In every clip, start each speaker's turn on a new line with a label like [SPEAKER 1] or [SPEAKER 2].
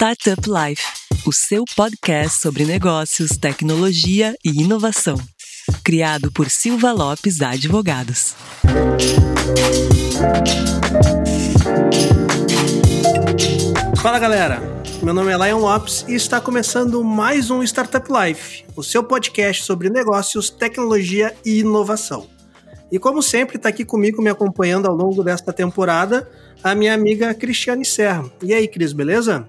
[SPEAKER 1] Startup Life, o seu podcast sobre negócios, tecnologia e inovação. Criado por Silva Lopes Advogados.
[SPEAKER 2] Fala galera, meu nome é Lion Lopes e está começando mais um Startup Life, o seu podcast sobre negócios, tecnologia e inovação. E como sempre, está aqui comigo, me acompanhando ao longo desta temporada, a minha amiga Cristiane Serra. E aí, Cris, beleza?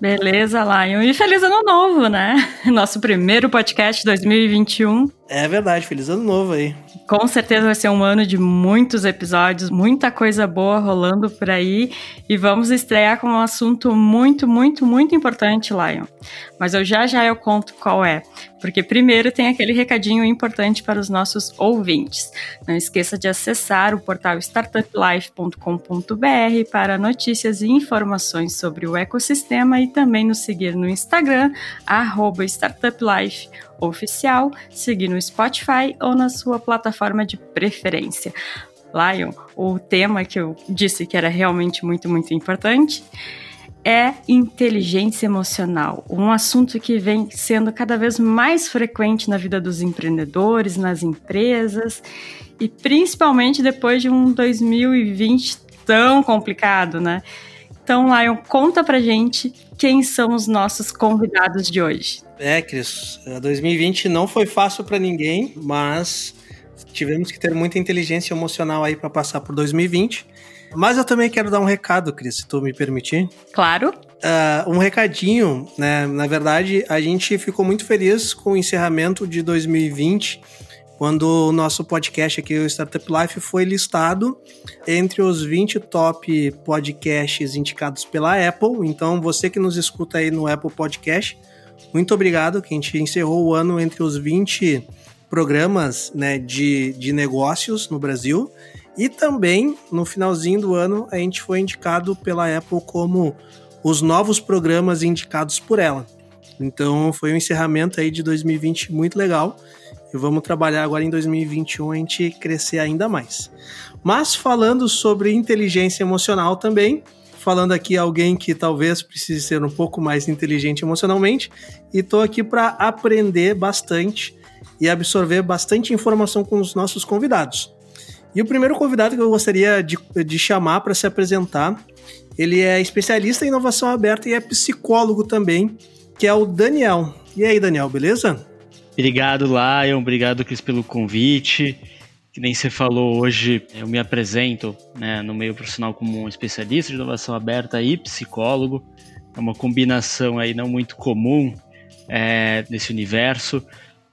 [SPEAKER 3] Beleza, Lion. E feliz ano novo, né? Nosso primeiro podcast 2021.
[SPEAKER 2] É verdade, feliz ano novo aí.
[SPEAKER 3] Com certeza vai ser um ano de muitos episódios, muita coisa boa rolando por aí. E vamos estrear com um assunto muito, muito, muito importante, Lion. Mas eu já já eu conto qual é. Porque primeiro tem aquele recadinho importante para os nossos ouvintes. Não esqueça de acessar o portal startuplife.com.br para notícias e informações sobre o ecossistema e também nos seguir no Instagram, startuplife oficial, seguir no Spotify ou na sua plataforma de preferência. Lion, o tema que eu disse que era realmente muito, muito importante é inteligência emocional, um assunto que vem sendo cada vez mais frequente na vida dos empreendedores, nas empresas e principalmente depois de um 2020 tão complicado, né? Então, Lion, conta pra gente quem são os nossos convidados de hoje.
[SPEAKER 2] É, Cris, 2020 não foi fácil para ninguém, mas tivemos que ter muita inteligência emocional aí para passar por 2020. Mas eu também quero dar um recado, Cris, se tu me permitir.
[SPEAKER 3] Claro.
[SPEAKER 2] Uh, um recadinho, né? Na verdade, a gente ficou muito feliz com o encerramento de 2020 quando o nosso podcast aqui, o Startup Life, foi listado entre os 20 top podcasts indicados pela Apple. Então, você que nos escuta aí no Apple Podcast, muito obrigado, que a gente encerrou o ano entre os 20 programas né, de, de negócios no Brasil. E também, no finalzinho do ano, a gente foi indicado pela Apple como os novos programas indicados por ela. Então, foi um encerramento aí de 2020 muito legal. E vamos trabalhar agora em 2021 a gente crescer ainda mais. Mas falando sobre inteligência emocional também, falando aqui alguém que talvez precise ser um pouco mais inteligente emocionalmente, e estou aqui para aprender bastante e absorver bastante informação com os nossos convidados. E o primeiro convidado que eu gostaria de, de chamar para se apresentar, ele é especialista em inovação aberta e é psicólogo também, que é o Daniel. E aí, Daniel, beleza?
[SPEAKER 4] Obrigado, Lion. Obrigado, Cris, pelo convite. Que nem você falou hoje, eu me apresento né, no meio profissional como um especialista de inovação aberta e psicólogo. É uma combinação aí não muito comum é, nesse universo,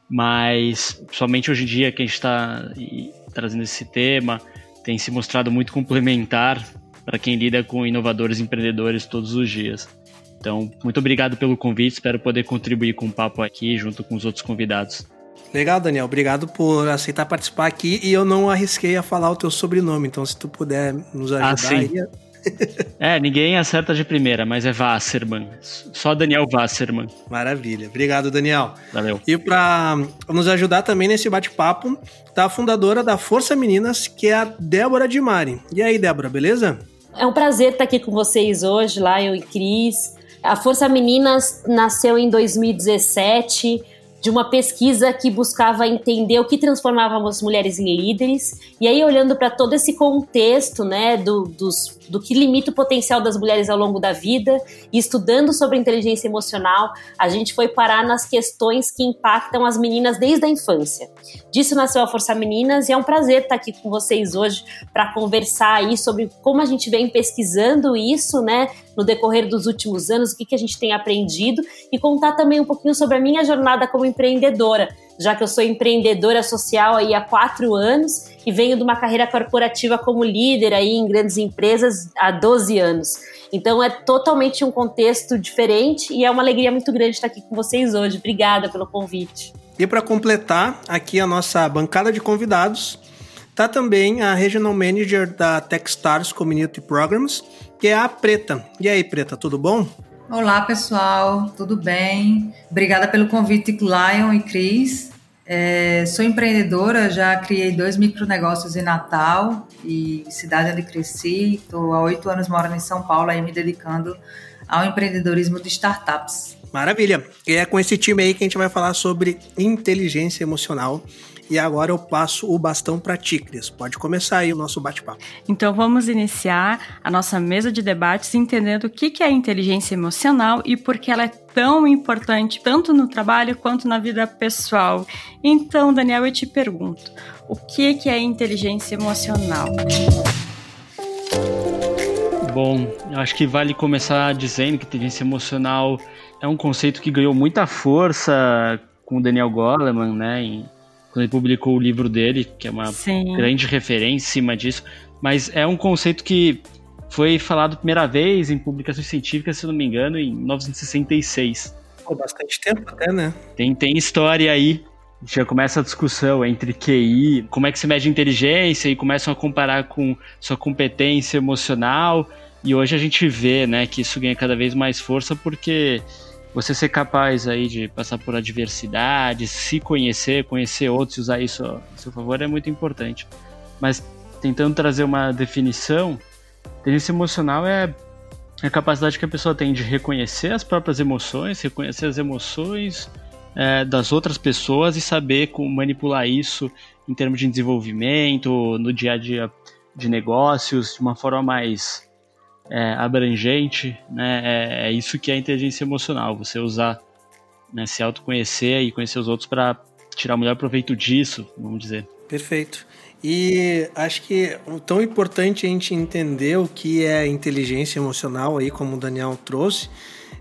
[SPEAKER 4] mas somente hoje em dia que a gente está trazendo esse tema tem se mostrado muito complementar para quem lida com inovadores e empreendedores todos os dias. Então, muito obrigado pelo convite, espero poder contribuir com o papo aqui junto com os outros convidados.
[SPEAKER 2] Legal, Daniel. Obrigado por aceitar participar aqui e eu não arrisquei a falar o teu sobrenome, então se tu puder nos ajudar
[SPEAKER 4] ah, sim. aí. é, ninguém acerta de primeira, mas é Wasserman. Só Daniel Wasserman.
[SPEAKER 2] Maravilha. Obrigado, Daniel.
[SPEAKER 4] Valeu.
[SPEAKER 2] E para nos ajudar também nesse bate-papo, tá a fundadora da Força Meninas, que é a Débora de Mari. E aí, Débora, beleza?
[SPEAKER 5] É um prazer estar aqui com vocês hoje, lá eu e Cris. A Força Meninas nasceu em 2017 de uma pesquisa que buscava entender o que transformava as mulheres em líderes. E aí, olhando para todo esse contexto, né, do, dos, do que limita o potencial das mulheres ao longo da vida, e estudando sobre inteligência emocional, a gente foi parar nas questões que impactam as meninas desde a infância. Disso nasceu a Força Meninas e é um prazer estar aqui com vocês hoje para conversar aí sobre como a gente vem pesquisando isso, né, no decorrer dos últimos anos, o que, que a gente tem aprendido e contar também um pouquinho sobre a minha jornada como empreendedora, já que eu sou empreendedora social aí há quatro anos e venho de uma carreira corporativa como líder aí em grandes empresas há 12 anos. Então é totalmente um contexto diferente e é uma alegria muito grande estar aqui com vocês hoje. Obrigada pelo convite.
[SPEAKER 2] E para completar aqui a nossa bancada de convidados, tá também a Regional Manager da Techstars Community Programs, que é a Preta. E aí, Preta, tudo bom?
[SPEAKER 6] Olá, pessoal, tudo bem? Obrigada pelo convite, Lion e Cris. É, sou empreendedora, já criei dois micronegócios em Natal e cidade onde cresci. Estou há oito anos morando em São Paulo, aí me dedicando ao empreendedorismo de startups.
[SPEAKER 2] Maravilha! E é com esse time aí que a gente vai falar sobre inteligência emocional. E agora eu passo o bastão para ti, Cris. Pode começar aí o nosso bate-papo.
[SPEAKER 3] Então vamos iniciar a nossa mesa de debates entendendo o que é inteligência emocional e por que ela é tão importante tanto no trabalho quanto na vida pessoal. Então, Daniel, eu te pergunto, o que é inteligência emocional?
[SPEAKER 4] Bom, eu acho que vale começar dizendo que inteligência emocional é um conceito que ganhou muita força com o Daniel Goleman, né, em quando ele publicou o livro dele, que é uma Sim. grande referência em cima disso. Mas é um conceito que foi falado primeira vez em publicações científicas, se não me engano, em 1966.
[SPEAKER 2] Pô, bastante tempo até, né?
[SPEAKER 4] Tem, tem história aí. Já começa a discussão entre QI, como é que se mede inteligência e começam a comparar com sua competência emocional. E hoje a gente vê, né, que isso ganha cada vez mais força porque você ser capaz aí de passar por adversidade, se conhecer, conhecer outros e usar isso a seu favor é muito importante. Mas tentando trazer uma definição, inteligência emocional é a capacidade que a pessoa tem de reconhecer as próprias emoções, reconhecer as emoções é, das outras pessoas e saber como manipular isso em termos de desenvolvimento, no dia a dia de negócios, de uma forma mais é, abrangente, né? É, é, isso que é inteligência emocional, você usar, né, se autoconhecer e conhecer os outros para tirar o melhor proveito disso, vamos dizer.
[SPEAKER 2] Perfeito. E acho que tão importante a gente entender o que é inteligência emocional aí, como o Daniel trouxe.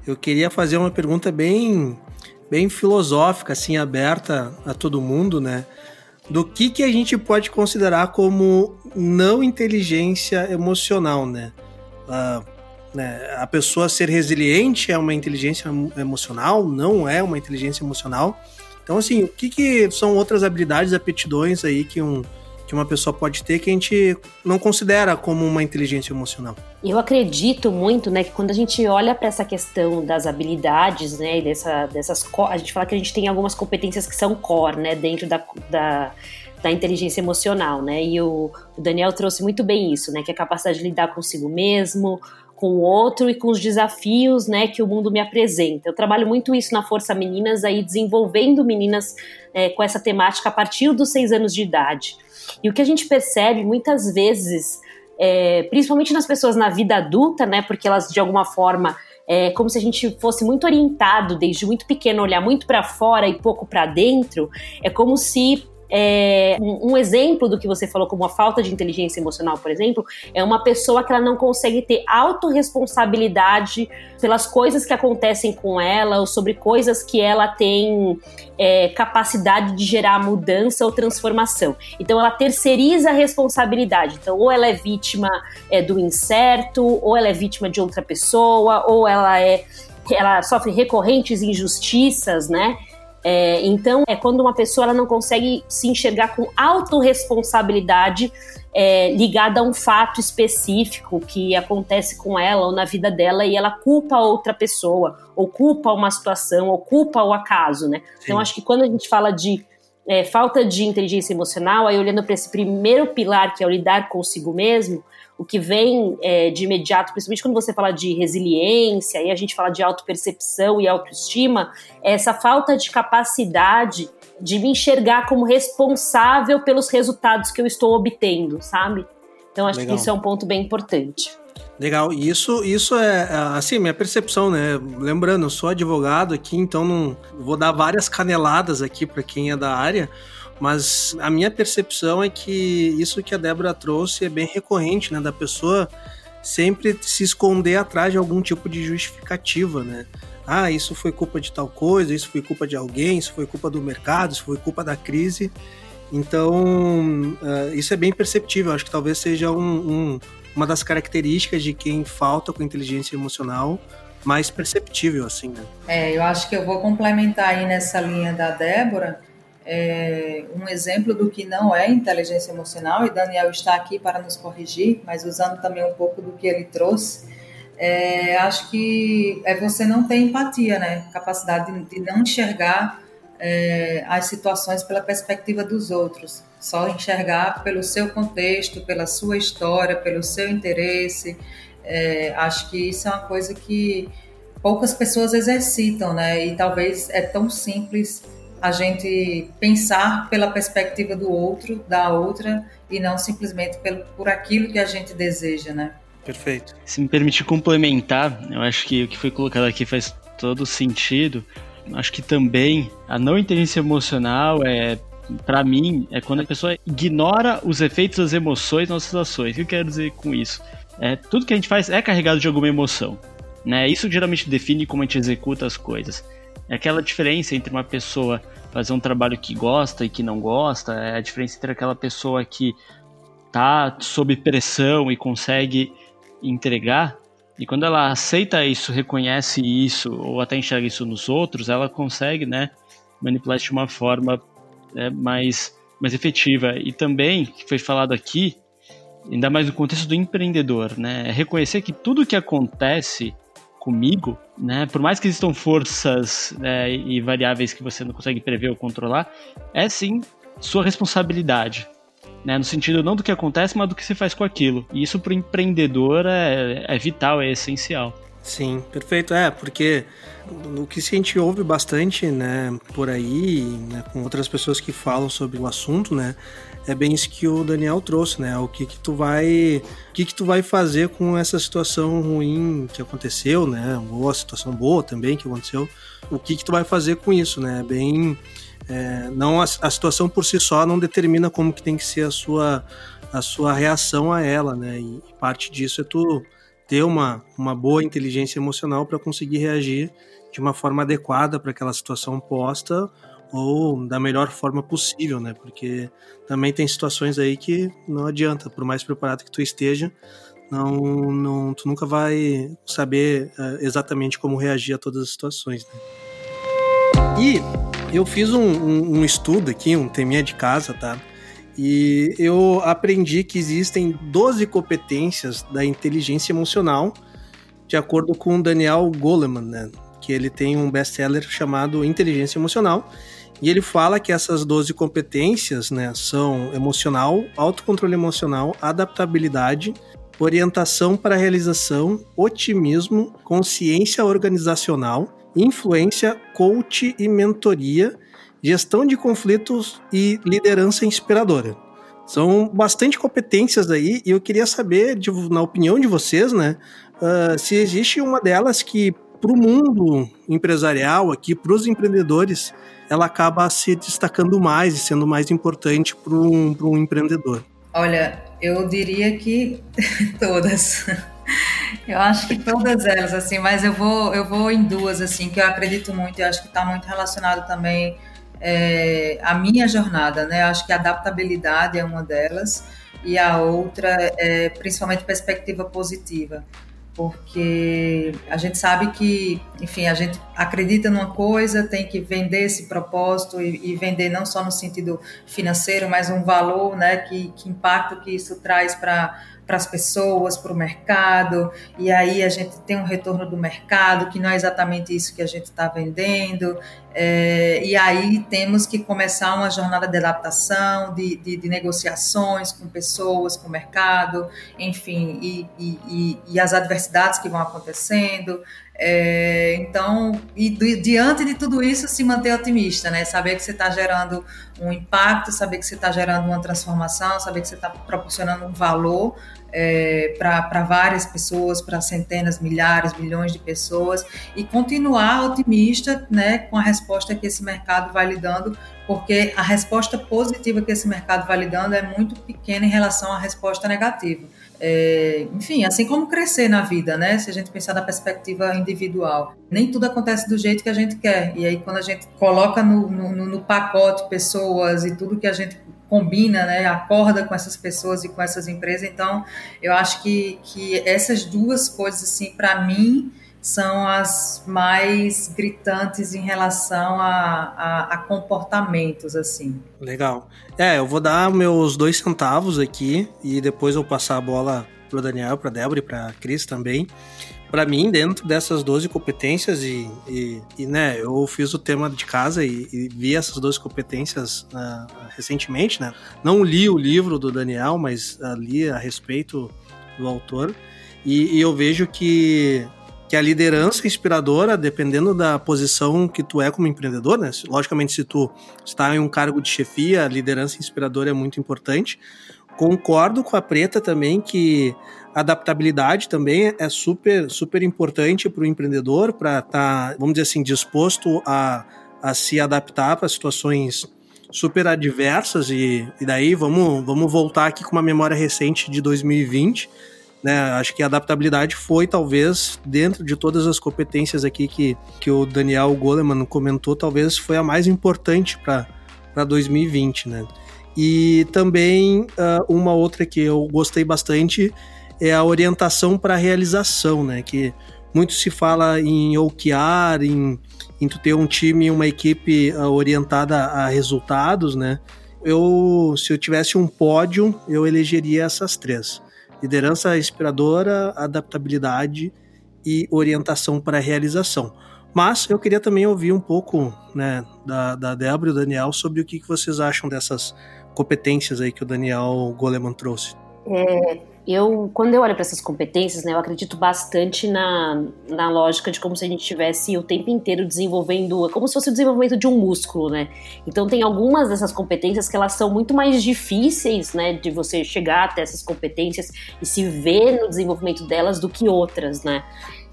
[SPEAKER 2] Eu queria fazer uma pergunta bem, bem filosófica, assim, aberta a todo mundo, né? Do que, que a gente pode considerar como não inteligência emocional, né? Uh, né, a pessoa ser resiliente é uma inteligência emocional, não é uma inteligência emocional. Então, assim, o que, que são outras habilidades, aptidões aí que, um, que uma pessoa pode ter que a gente não considera como uma inteligência emocional?
[SPEAKER 5] Eu acredito muito, né, que quando a gente olha para essa questão das habilidades, né, dessa, dessas, a gente fala que a gente tem algumas competências que são core, né, dentro da, da da inteligência emocional, né? E o, o, Daniel trouxe muito bem isso, né? Que é a capacidade de lidar consigo mesmo, com o outro e com os desafios, né? Que o mundo me apresenta. Eu trabalho muito isso na Força Meninas, aí desenvolvendo meninas é, com essa temática a partir dos seis anos de idade. E o que a gente percebe muitas vezes, é, principalmente nas pessoas na vida adulta, né? Porque elas de alguma forma é como se a gente fosse muito orientado desde muito pequeno, olhar muito para fora e pouco para dentro. É como se é, um, um, exemplo do que você falou como a falta de inteligência emocional, por exemplo, é uma pessoa que ela não consegue ter autorresponsabilidade pelas coisas que acontecem com ela ou sobre coisas que ela tem é, capacidade de gerar mudança ou transformação. Então ela terceiriza a responsabilidade. Então, ou ela é vítima é, do incerto, ou ela é vítima de outra pessoa, ou ela é ela sofre recorrentes injustiças, né? É, então, é quando uma pessoa ela não consegue se enxergar com autorresponsabilidade é, ligada a um fato específico que acontece com ela ou na vida dela e ela culpa outra pessoa, ou culpa uma situação, ou culpa o acaso, né? Sim. Então, acho que quando a gente fala de é, falta de inteligência emocional, aí olhando para esse primeiro pilar, que é o lidar consigo mesmo, o que vem é, de imediato, principalmente quando você fala de resiliência e a gente fala de autopercepção e autoestima, é essa falta de capacidade de me enxergar como responsável pelos resultados que eu estou obtendo, sabe? Então acho Legal. que isso é um ponto bem importante.
[SPEAKER 2] Legal, isso, isso é, é assim, minha percepção, né? Lembrando, eu sou advogado aqui, então não vou dar várias caneladas aqui para quem é da área, mas a minha percepção é que isso que a Débora trouxe é bem recorrente, né? Da pessoa sempre se esconder atrás de algum tipo de justificativa, né? Ah, isso foi culpa de tal coisa, isso foi culpa de alguém, isso foi culpa do mercado, isso foi culpa da crise. Então, uh, isso é bem perceptível. Acho que talvez seja um, um, uma das características de quem falta com inteligência emocional mais perceptível, assim, né?
[SPEAKER 6] É, eu acho que eu vou complementar aí nessa linha da Débora é, um exemplo do que não é inteligência emocional, e Daniel está aqui para nos corrigir, mas usando também um pouco do que ele trouxe, é, acho que é você não ter empatia, né? Capacidade de, de não enxergar é, as situações pela perspectiva dos outros. só enxergar pelo seu contexto, pela sua história, pelo seu interesse. É, acho que isso é uma coisa que poucas pessoas exercitam, né? E talvez é tão simples a gente pensar pela perspectiva do outro, da outra, e não simplesmente pelo, por aquilo que a gente deseja, né?
[SPEAKER 2] Perfeito.
[SPEAKER 4] Se me permitir complementar, eu acho que o que foi colocado aqui faz todo sentido. Acho que também a não inteligência emocional é para mim, é quando a pessoa ignora os efeitos das emoções nas nossas ações. O que eu quero dizer com isso? É, tudo que a gente faz é carregado de alguma emoção. Né? Isso geralmente define como a gente executa as coisas. É aquela diferença entre uma pessoa fazer um trabalho que gosta e que não gosta, é a diferença entre aquela pessoa que tá sob pressão e consegue entregar, e quando ela aceita isso, reconhece isso, ou até enxerga isso nos outros, ela consegue, né, manipular de uma forma é, mais, mais efetiva. E também, que foi falado aqui, ainda mais no contexto do empreendedor, né, é reconhecer que tudo que acontece comigo, né, por mais que existam forças né, e variáveis que você não consegue prever ou controlar, é sim sua responsabilidade. Né, no sentido não do que acontece, mas do que se faz com aquilo. E isso para o empreendedor é, é vital, é essencial.
[SPEAKER 2] Sim, perfeito. É, porque o que a gente ouve bastante, né, por aí, né, com outras pessoas que falam sobre o assunto, né, é bem isso que o Daniel trouxe, né? O que que tu vai, o que que tu vai fazer com essa situação ruim que aconteceu, né? Ou a situação boa também que aconteceu. O que que tu vai fazer com isso, né? Bem, é, não a, a, situação por si só não determina como que tem que ser a sua a sua reação a ela, né? E parte disso é tu ter uma, uma boa inteligência emocional para conseguir reagir de uma forma adequada para aquela situação posta ou da melhor forma possível, né? Porque também tem situações aí que não adianta, por mais preparado que tu esteja, não, não tu nunca vai saber uh, exatamente como reagir a todas as situações, né? E eu fiz um, um, um estudo aqui, um teminha de casa, tá? E eu aprendi que existem 12 competências da inteligência emocional, de acordo com Daniel Goleman, né? que ele tem um best-seller chamado Inteligência Emocional. E ele fala que essas 12 competências né, são emocional, autocontrole emocional, adaptabilidade, orientação para a realização, otimismo, consciência organizacional, influência, coach e mentoria gestão de conflitos e liderança inspiradora. São bastante competências aí e eu queria saber, de, na opinião de vocês, né, uh, se existe uma delas que para o mundo empresarial aqui, para os empreendedores, ela acaba se destacando mais e sendo mais importante para um, um empreendedor.
[SPEAKER 6] Olha, eu diria que todas. Eu acho que todas elas, assim, mas eu vou, eu vou em duas, assim, que eu acredito muito, eu acho que está muito relacionado também é, a minha jornada, né? Acho que a adaptabilidade é uma delas e a outra é principalmente perspectiva positiva, porque a gente sabe que, enfim, a gente acredita numa coisa, tem que vender esse propósito e, e vender não só no sentido financeiro, mas um valor, né? Que, que impacto que isso traz para para as pessoas, para o mercado, e aí a gente tem um retorno do mercado que não é exatamente isso que a gente está vendendo, é, e aí temos que começar uma jornada de adaptação, de, de, de negociações com pessoas, com o mercado, enfim, e, e, e, as adversidades que vão acontecendo. É, então, e diante de tudo isso, se manter otimista, né? Saber que você está gerando um impacto, saber que você está gerando uma transformação, saber que você está proporcionando um valor é, para várias pessoas, para centenas, milhares, milhões de pessoas, e continuar otimista né, com a resposta que esse mercado vai lhe dando, porque a resposta positiva que esse mercado vai lhe dando é muito pequena em relação à resposta negativa. É, enfim, assim como crescer na vida, né? Se a gente pensar da perspectiva individual, nem tudo acontece do jeito que a gente quer. E aí, quando a gente coloca no, no, no pacote pessoas e tudo que a gente combina, né, acorda com essas pessoas e com essas empresas. Então, eu acho que, que essas duas coisas, assim, para mim, são as mais gritantes em relação a, a, a, comportamentos, assim.
[SPEAKER 2] Legal. É, eu vou dar meus dois centavos aqui e depois eu passar a bola pro Daniel, pra Débora e pra Cris também. Para mim, dentro dessas 12 competências, e, e, e, né, eu fiz o tema de casa e, e vi essas 12 competências uh, recentemente, né? Não li o livro do Daniel, mas uh, li a respeito do autor. E, e eu vejo que que a liderança inspiradora, dependendo da posição que tu é como empreendedor, né? Logicamente, se tu está em um cargo de chefia, a liderança inspiradora é muito importante. Concordo com a Preta também que adaptabilidade também é super, super importante para o empreendedor, para estar, tá, vamos dizer assim, disposto a, a se adaptar para situações super adversas e, e daí vamos, vamos voltar aqui com uma memória recente de 2020 né? Acho que a adaptabilidade foi, talvez, dentro de todas as competências aqui que, que o Daniel Goleman comentou, talvez foi a mais importante para 2020, né? E também uh, uma outra que eu gostei bastante é a orientação para a realização, né? Que muito se fala em OKR, em, em tu ter um time, uma equipe uh, orientada a resultados, né? Eu, se eu tivesse um pódio, eu elegeria essas três liderança inspiradora, adaptabilidade e orientação para a realização. Mas eu queria também ouvir um pouco né, da, da Débora e do Daniel sobre o que, que vocês acham dessas competências aí que o Daniel Goleman trouxe.
[SPEAKER 5] É, eu, quando eu olho para essas competências, né, eu acredito bastante na, na lógica de como se a gente estivesse o tempo inteiro desenvolvendo, como se fosse o desenvolvimento de um músculo, né? Então tem algumas dessas competências que elas são muito mais difíceis, né, de você chegar até essas competências e se ver no desenvolvimento delas do que outras, né?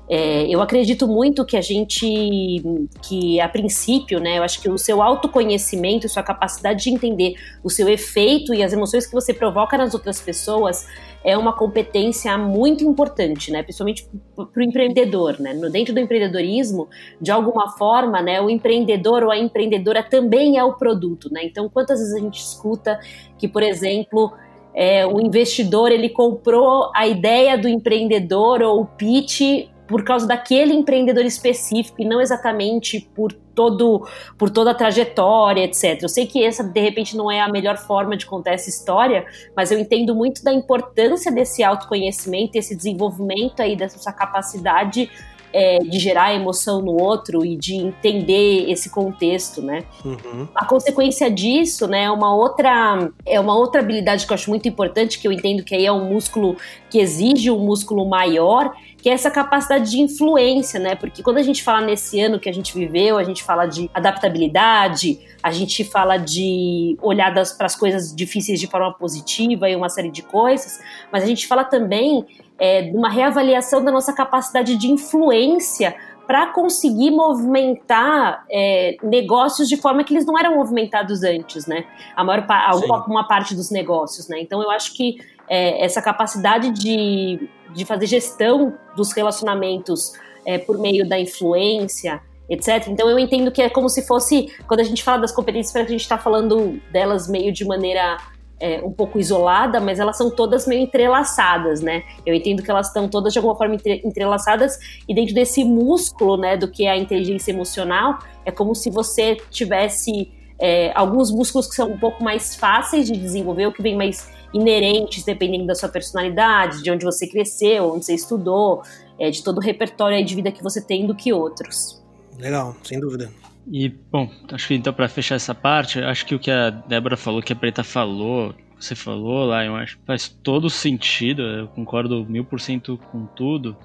[SPEAKER 5] É, eu acredito muito que a gente, que a princípio, né, eu acho que o seu autoconhecimento, sua capacidade de entender o seu efeito e as emoções que você provoca nas outras pessoas é uma competência muito importante, né, principalmente para o empreendedor, né, dentro do empreendedorismo, de alguma forma, né, o empreendedor ou a empreendedora também é o produto, né, então quantas vezes a gente escuta que, por exemplo, é, o investidor ele comprou a ideia do empreendedor ou o pitch por causa daquele empreendedor específico e não exatamente por todo por toda a trajetória, etc. Eu sei que essa de repente não é a melhor forma de contar essa história, mas eu entendo muito da importância desse autoconhecimento, esse desenvolvimento aí dessa capacidade é, de gerar emoção no outro e de entender esse contexto, né? Uhum. A consequência disso, né, é uma outra é uma outra habilidade que eu acho muito importante, que eu entendo que aí é um músculo que exige um músculo maior, que é essa capacidade de influência, né? Porque quando a gente fala nesse ano que a gente viveu, a gente fala de adaptabilidade, a gente fala de olhar para as coisas difíceis de forma positiva e uma série de coisas, mas a gente fala também é, de uma reavaliação da nossa capacidade de influência para conseguir movimentar é, negócios de forma que eles não eram movimentados antes, né? A maior alguma uma parte dos negócios, né? Então eu acho que é, essa capacidade de, de fazer gestão dos relacionamentos é, por meio da influência, etc. Então eu entendo que é como se fosse quando a gente fala das competências, a gente está falando delas meio de maneira é, um pouco isolada, mas elas são todas meio entrelaçadas, né? Eu entendo que elas estão todas de alguma forma entrelaçadas e dentro desse músculo, né, do que é a inteligência emocional, é como se você tivesse é, alguns músculos que são um pouco mais fáceis de desenvolver, o que vem mais inerentes, dependendo da sua personalidade, de onde você cresceu, onde você estudou, é, de todo o repertório de vida que você tem do que outros.
[SPEAKER 2] Legal, sem dúvida.
[SPEAKER 4] E, bom, acho que então para fechar essa parte, acho que o que a Débora falou, que a Preta falou, você falou lá, eu acho que faz todo sentido, eu concordo mil por cento com tudo.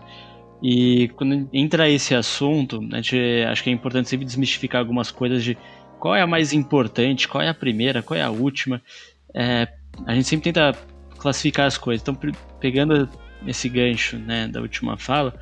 [SPEAKER 4] E quando entra esse assunto, a gente, acho que é importante sempre desmistificar algumas coisas de qual é a mais importante, qual é a primeira, qual é a última. É, a gente sempre tenta classificar as coisas. Então, pegando esse gancho né, da última fala,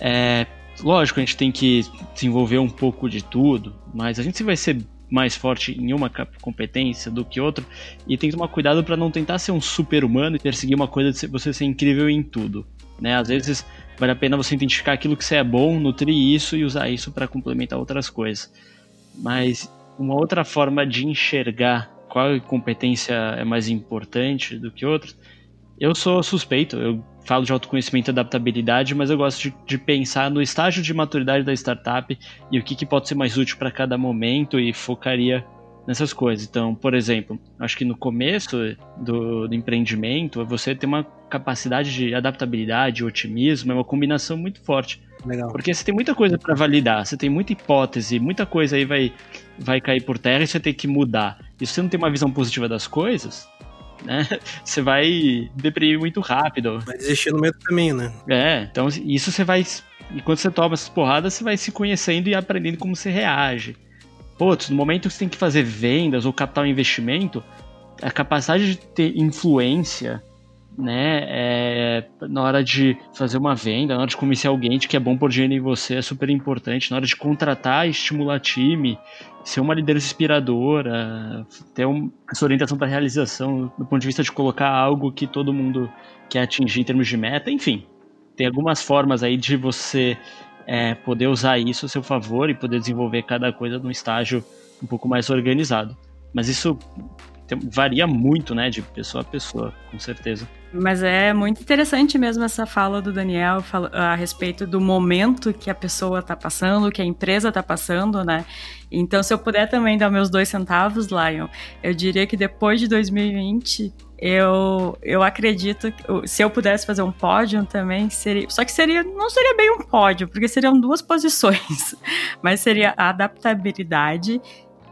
[SPEAKER 4] é, lógico, a gente tem que desenvolver um pouco de tudo, mas a gente vai ser mais forte em uma competência do que outra e tem que tomar cuidado para não tentar ser um super humano e perseguir uma coisa de você ser incrível em tudo. Né? Às vezes vale a pena você identificar aquilo que você é bom, nutrir isso e usar isso para complementar outras coisas. Mas uma outra forma de enxergar qual competência é mais importante do que outra, eu sou suspeito, eu falo de autoconhecimento e adaptabilidade, mas eu gosto de, de, pensar no estágio de maturidade da startup e o que, que pode ser mais útil para cada momento e focaria nessas coisas. Então, por exemplo, acho que no começo do, do empreendimento, você ter uma capacidade de adaptabilidade, otimismo, é uma combinação muito forte. Legal. Porque você tem muita coisa para validar, você tem muita hipótese, muita coisa aí vai, vai cair por terra e você tem que mudar. E se você não tem uma visão positiva das coisas, né, você vai deprimir muito rápido.
[SPEAKER 2] Vai desistir no meio do caminho, né?
[SPEAKER 4] É, então isso você vai. E quando você toma essas porradas, você vai se conhecendo e aprendendo como você reage. Putz, no momento que você tem que fazer vendas ou captar um investimento, a capacidade de ter influência né? É, na hora de fazer uma venda, na hora de convencer alguém de que é bom por dinheiro em você é super importante. Na hora de contratar, estimular time, ser uma liderança inspiradora, ter um, essa orientação para realização do ponto de vista de colocar algo que todo mundo quer atingir em termos de meta, enfim. Tem algumas formas aí de você é, poder usar isso a seu favor e poder desenvolver cada coisa num estágio um pouco mais organizado. Mas isso varia muito, né, de pessoa a pessoa, com certeza.
[SPEAKER 3] Mas é muito interessante mesmo essa fala do Daniel a respeito do momento que a pessoa está passando, que a empresa está passando, né? Então, se eu puder também dar meus dois centavos, Lion, eu diria que depois de 2020, eu, eu acredito que se eu pudesse fazer um pódio também seria. Só que seria não seria bem um pódio, porque seriam duas posições, mas seria a adaptabilidade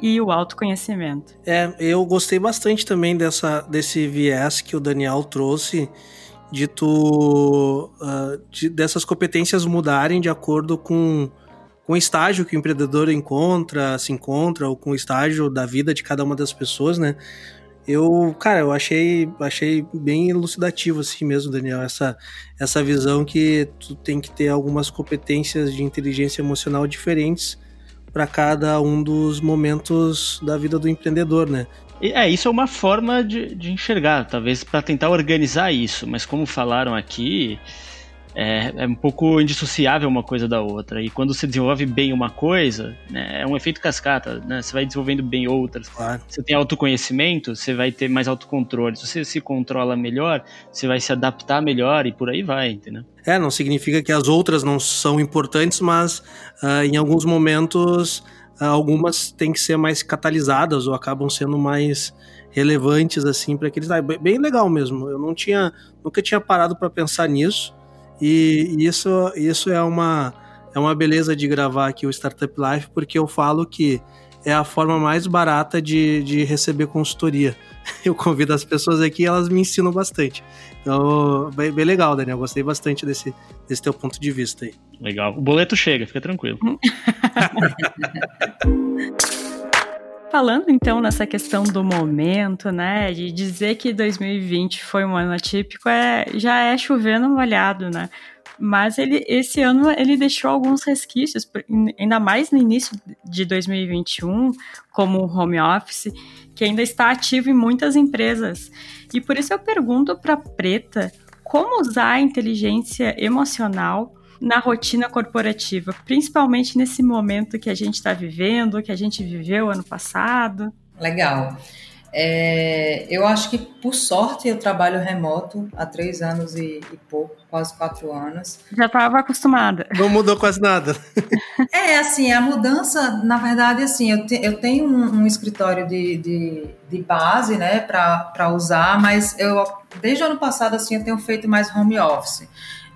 [SPEAKER 3] e o autoconhecimento.
[SPEAKER 2] É, eu gostei bastante também dessa, desse viés que o Daniel trouxe de tu, uh, de, dessas competências mudarem de acordo com, com o estágio que o empreendedor encontra, se encontra, ou com o estágio da vida de cada uma das pessoas, né? Eu, cara, eu achei, achei bem elucidativo assim mesmo, Daniel, essa, essa visão que tu tem que ter algumas competências de inteligência emocional diferentes para cada um dos momentos da vida do empreendedor, né?
[SPEAKER 4] É, isso é uma forma de, de enxergar, talvez para tentar organizar isso, mas como falaram aqui, é, é, um pouco indissociável uma coisa da outra. E quando você desenvolve bem uma coisa, né, é um efeito cascata, né? Você vai desenvolvendo bem outras. Claro. Você tem autoconhecimento, você vai ter mais autocontrole. Se você se controla melhor, você vai se adaptar melhor e por aí vai, entendeu?
[SPEAKER 2] É, não significa que as outras não são importantes, mas uh, em alguns momentos uh, algumas têm que ser mais catalisadas ou acabam sendo mais relevantes assim para aqueles. Ah, bem legal mesmo. Eu não tinha, nunca tinha parado para pensar nisso. E isso, isso é, uma, é uma beleza de gravar aqui o Startup Life, porque eu falo que é a forma mais barata de, de receber consultoria. Eu convido as pessoas aqui e elas me ensinam bastante. Então, bem, bem, legal, Daniel. Gostei bastante desse, desse teu ponto de vista aí.
[SPEAKER 4] Legal. O boleto chega, fica tranquilo.
[SPEAKER 3] Falando então nessa questão do momento, né, de dizer que 2020 foi um ano atípico, é, já é chovendo molhado, né? Mas ele, esse ano ele deixou alguns resquícios, ainda mais no início de 2021, como o home office, que ainda está ativo em muitas empresas. E por isso eu pergunto para Preta como usar a inteligência emocional na rotina corporativa, principalmente nesse momento que a gente está vivendo, que a gente viveu ano passado?
[SPEAKER 6] Legal. É, eu acho que, por sorte, eu trabalho remoto há três anos e, e pouco, quase quatro anos.
[SPEAKER 3] Já estava acostumada.
[SPEAKER 2] Não mudou quase nada.
[SPEAKER 6] é, assim, a mudança, na verdade, assim, eu, te, eu tenho um, um escritório de, de, de, base, né, para usar, mas eu, desde o ano passado, assim, eu tenho feito mais home office.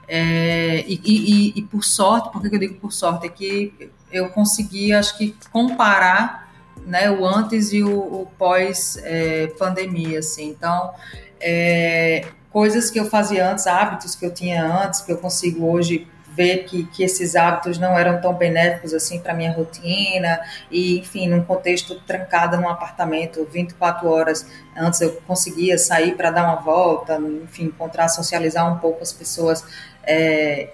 [SPEAKER 6] É, e, e, e, por sorte, por que eu digo por sorte? É que eu consegui, acho que, comparar né, o antes e o, o pós-pandemia, é, assim. Então, é, coisas que eu fazia antes, hábitos que eu tinha antes, que eu consigo hoje ver que, que esses hábitos não eram tão benéficos assim para minha rotina e enfim num contexto trancada num apartamento 24 horas antes eu conseguia sair para dar uma volta enfim encontrar socializar um pouco as pessoas é,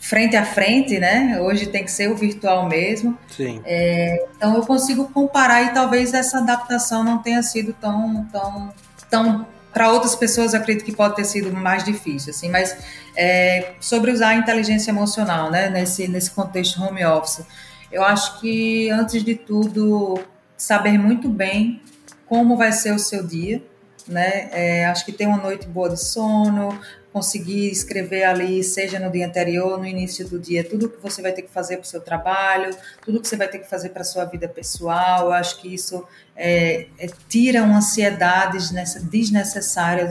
[SPEAKER 6] frente a frente, né? Hoje tem que ser o virtual mesmo.
[SPEAKER 2] Sim.
[SPEAKER 6] É, então eu consigo comparar e talvez essa adaptação não tenha sido tão, tão, tão para outras pessoas acredito que pode ter sido mais difícil, assim. Mas é, sobre usar a inteligência emocional, né? Nesse nesse contexto home office, eu acho que antes de tudo saber muito bem como vai ser o seu dia, né? É, acho que ter uma noite boa de sono, conseguir escrever ali, seja no dia anterior, no início do dia, tudo que você vai ter que fazer para o seu trabalho, tudo que você vai ter que fazer para a sua vida pessoal. Eu acho que isso é, é, tiram ansiedades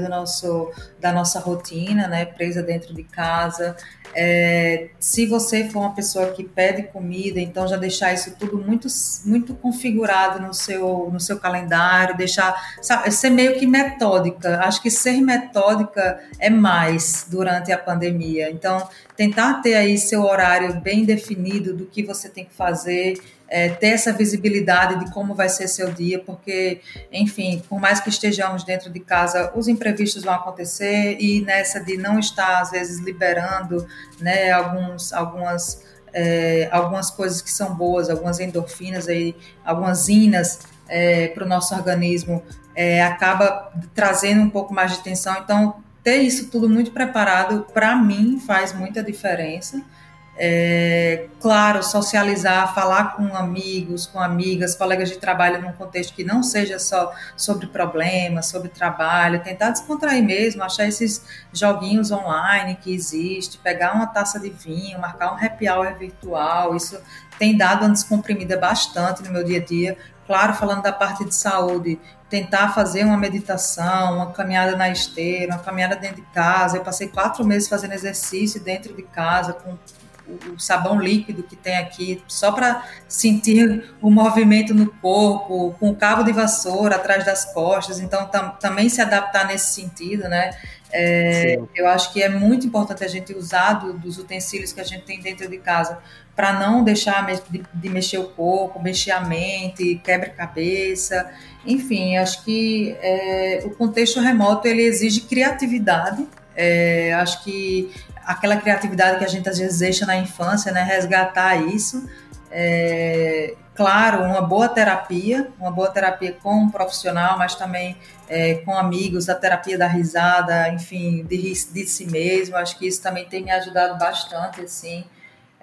[SPEAKER 6] do nosso, da nossa rotina, né, presa dentro de casa. É, se você for uma pessoa que pede comida, então já deixar isso tudo muito, muito configurado no seu, no seu calendário, deixar sabe, ser meio que metódica. Acho que ser metódica é mais durante a pandemia. Então, tentar ter aí seu horário bem definido do que você tem que fazer é, ter essa visibilidade de como vai ser seu dia, porque, enfim, por mais que estejamos dentro de casa, os imprevistos vão acontecer e nessa de não estar, às vezes, liberando né, alguns, algumas, é, algumas coisas que são boas, algumas endorfinas, aí, algumas inas é, para o nosso organismo, é, acaba trazendo um pouco mais de tensão. Então, ter isso tudo muito preparado, para mim, faz muita diferença. É, claro, socializar, falar com amigos, com amigas, colegas de trabalho num contexto que não seja só sobre problemas, sobre trabalho, tentar descontrair mesmo, achar esses joguinhos online que existe, pegar uma taça de vinho, marcar um happy hour virtual, isso tem dado uma descomprimida bastante no meu dia a dia. Claro, falando da parte de saúde, tentar fazer uma meditação, uma caminhada na esteira, uma caminhada dentro de casa. Eu passei quatro meses fazendo exercício dentro de casa, com o sabão líquido que tem aqui, só para sentir o movimento no corpo, com o cabo de vassoura atrás das costas, então tam, também se adaptar nesse sentido, né? É, eu acho que é muito importante a gente usar do, dos utensílios que a gente tem dentro de casa para não deixar de, de, mexer o corpo, mexer a mente, quebra-cabeça, enfim, acho que é, o contexto remoto ele exige criatividade. É, acho que aquela criatividade que a gente às vezes deixa na infância, né? Resgatar isso. É, claro, uma boa terapia, uma boa terapia com um profissional, mas também é, com amigos, a terapia da risada, enfim, de, de si mesmo. Acho que isso também tem me ajudado bastante, assim.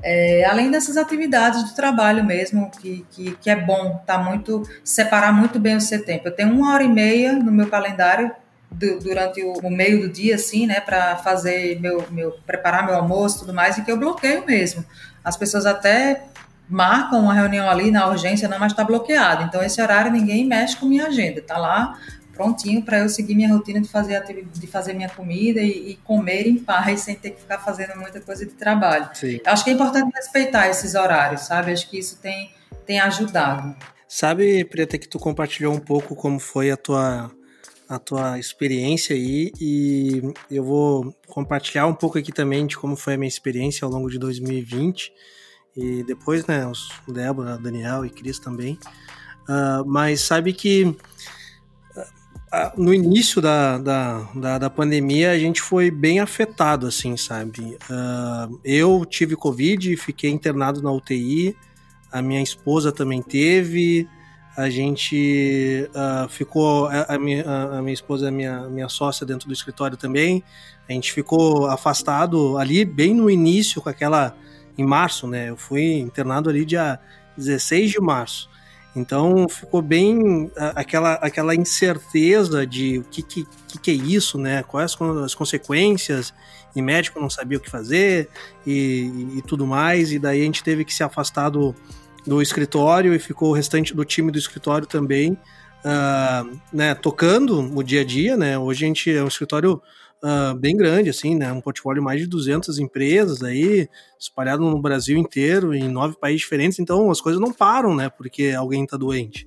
[SPEAKER 6] É, além dessas atividades do trabalho mesmo, que, que, que é bom, tá muito separar muito bem o seu tempo. Eu tenho uma hora e meia no meu calendário do, durante o, o, meio do dia, assim, né, para fazer meu, meu, preparar meu almoço e tudo mais, e que eu bloqueio mesmo. As pessoas até marcam uma reunião ali na urgência, não, mas está bloqueado. Então, esse horário ninguém mexe com minha agenda, tá lá prontinho para eu seguir minha rotina de fazer, de fazer minha comida e, e, comer em paz, sem ter que ficar fazendo muita coisa de trabalho. Sim. Acho que é importante respeitar esses horários, sabe? Acho que isso tem, tem ajudado.
[SPEAKER 2] Sabe, Preta, que tu compartilhou um pouco como foi a tua a tua experiência aí e eu vou compartilhar um pouco aqui também de como foi a minha experiência ao longo de 2020 e depois, né, os Débora, Daniel e Cris também. Uh, mas sabe que uh, no início da, da, da, da, pandemia a gente foi bem afetado, assim, sabe? Uh, eu tive Covid, fiquei internado na UTI, a minha esposa também teve, a gente uh, ficou, a, a, minha, a, minha, esposa é minha, minha sócia dentro do escritório também, a gente ficou afastado ali bem no início com aquela, em março, né, eu fui internado ali dia 16 de março, então ficou bem aquela, aquela incerteza de o que, que, que é isso, né, quais as consequências, e médico não sabia o que fazer e, e tudo mais, e daí a gente teve que se afastar do escritório e ficou o restante do time do escritório também, uh, né, tocando o dia a dia, né? Hoje a gente é um escritório uh, bem grande, assim, né? Um portfólio mais de 200 empresas aí, espalhado no Brasil inteiro, em nove países diferentes, então as coisas não param, né? Porque alguém tá doente.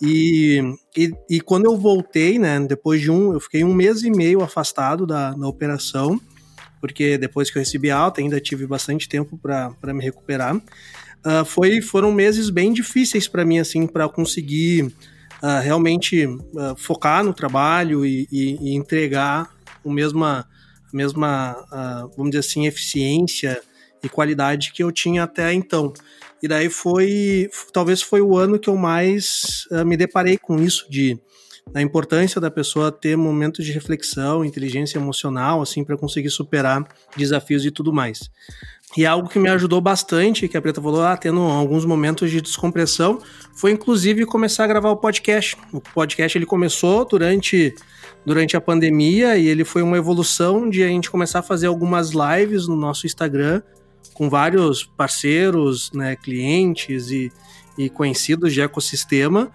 [SPEAKER 2] E, e, e, quando eu voltei, né, depois de um, eu fiquei um mês e meio afastado da, da operação, porque depois que eu recebi alta, ainda tive bastante tempo para me recuperar uh, foi, foram meses bem difíceis para mim, assim, para conseguir uh, realmente uh, focar no trabalho e, e, e entregar o mesma, a mesma, vamos dizer assim, eficiência e qualidade que eu tinha até então. E daí foi, talvez foi o ano que eu mais me deparei com isso de da importância da pessoa ter momentos de reflexão, inteligência emocional, assim, para conseguir superar desafios e tudo mais. E algo que me ajudou bastante, que a Preta falou, ah, tendo alguns momentos de descompressão, foi inclusive começar a gravar o podcast. O podcast ele começou durante, durante a pandemia e ele foi uma evolução de a gente começar a fazer algumas lives no nosso Instagram com vários parceiros, né, clientes e, e conhecidos de ecossistema,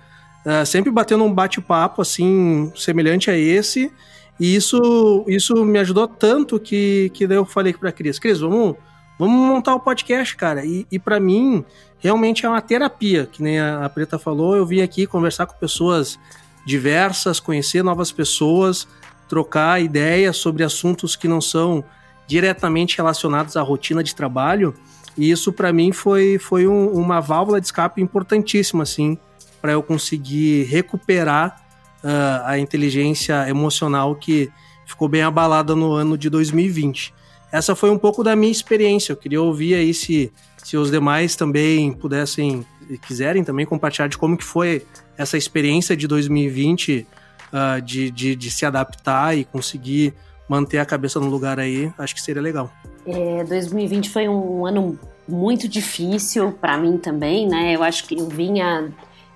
[SPEAKER 2] uh, sempre batendo um bate-papo assim, semelhante a esse. E isso, isso me ajudou tanto que, que daí eu falei pra Cris, Cris, vamos, vamos montar o podcast, cara. E, e para mim, realmente é uma terapia, que nem a, a Preta falou. Eu vim aqui conversar com pessoas diversas, conhecer novas pessoas, trocar ideias sobre assuntos que não são diretamente relacionados à rotina de trabalho. E isso para mim foi, foi um, uma válvula de escape importantíssima, assim, para eu conseguir recuperar uh, a inteligência emocional que ficou bem abalada no ano de 2020. Essa foi um pouco da minha experiência. Eu queria ouvir aí se, se os demais também pudessem, quiserem também compartilhar de como que foi essa experiência de 2020 uh, ah, de, de, de se adaptar e conseguir manter a cabeça no lugar aí, acho que seria legal.
[SPEAKER 5] É, 2020 foi um ano muito difícil para mim também, né? Eu acho que eu vinha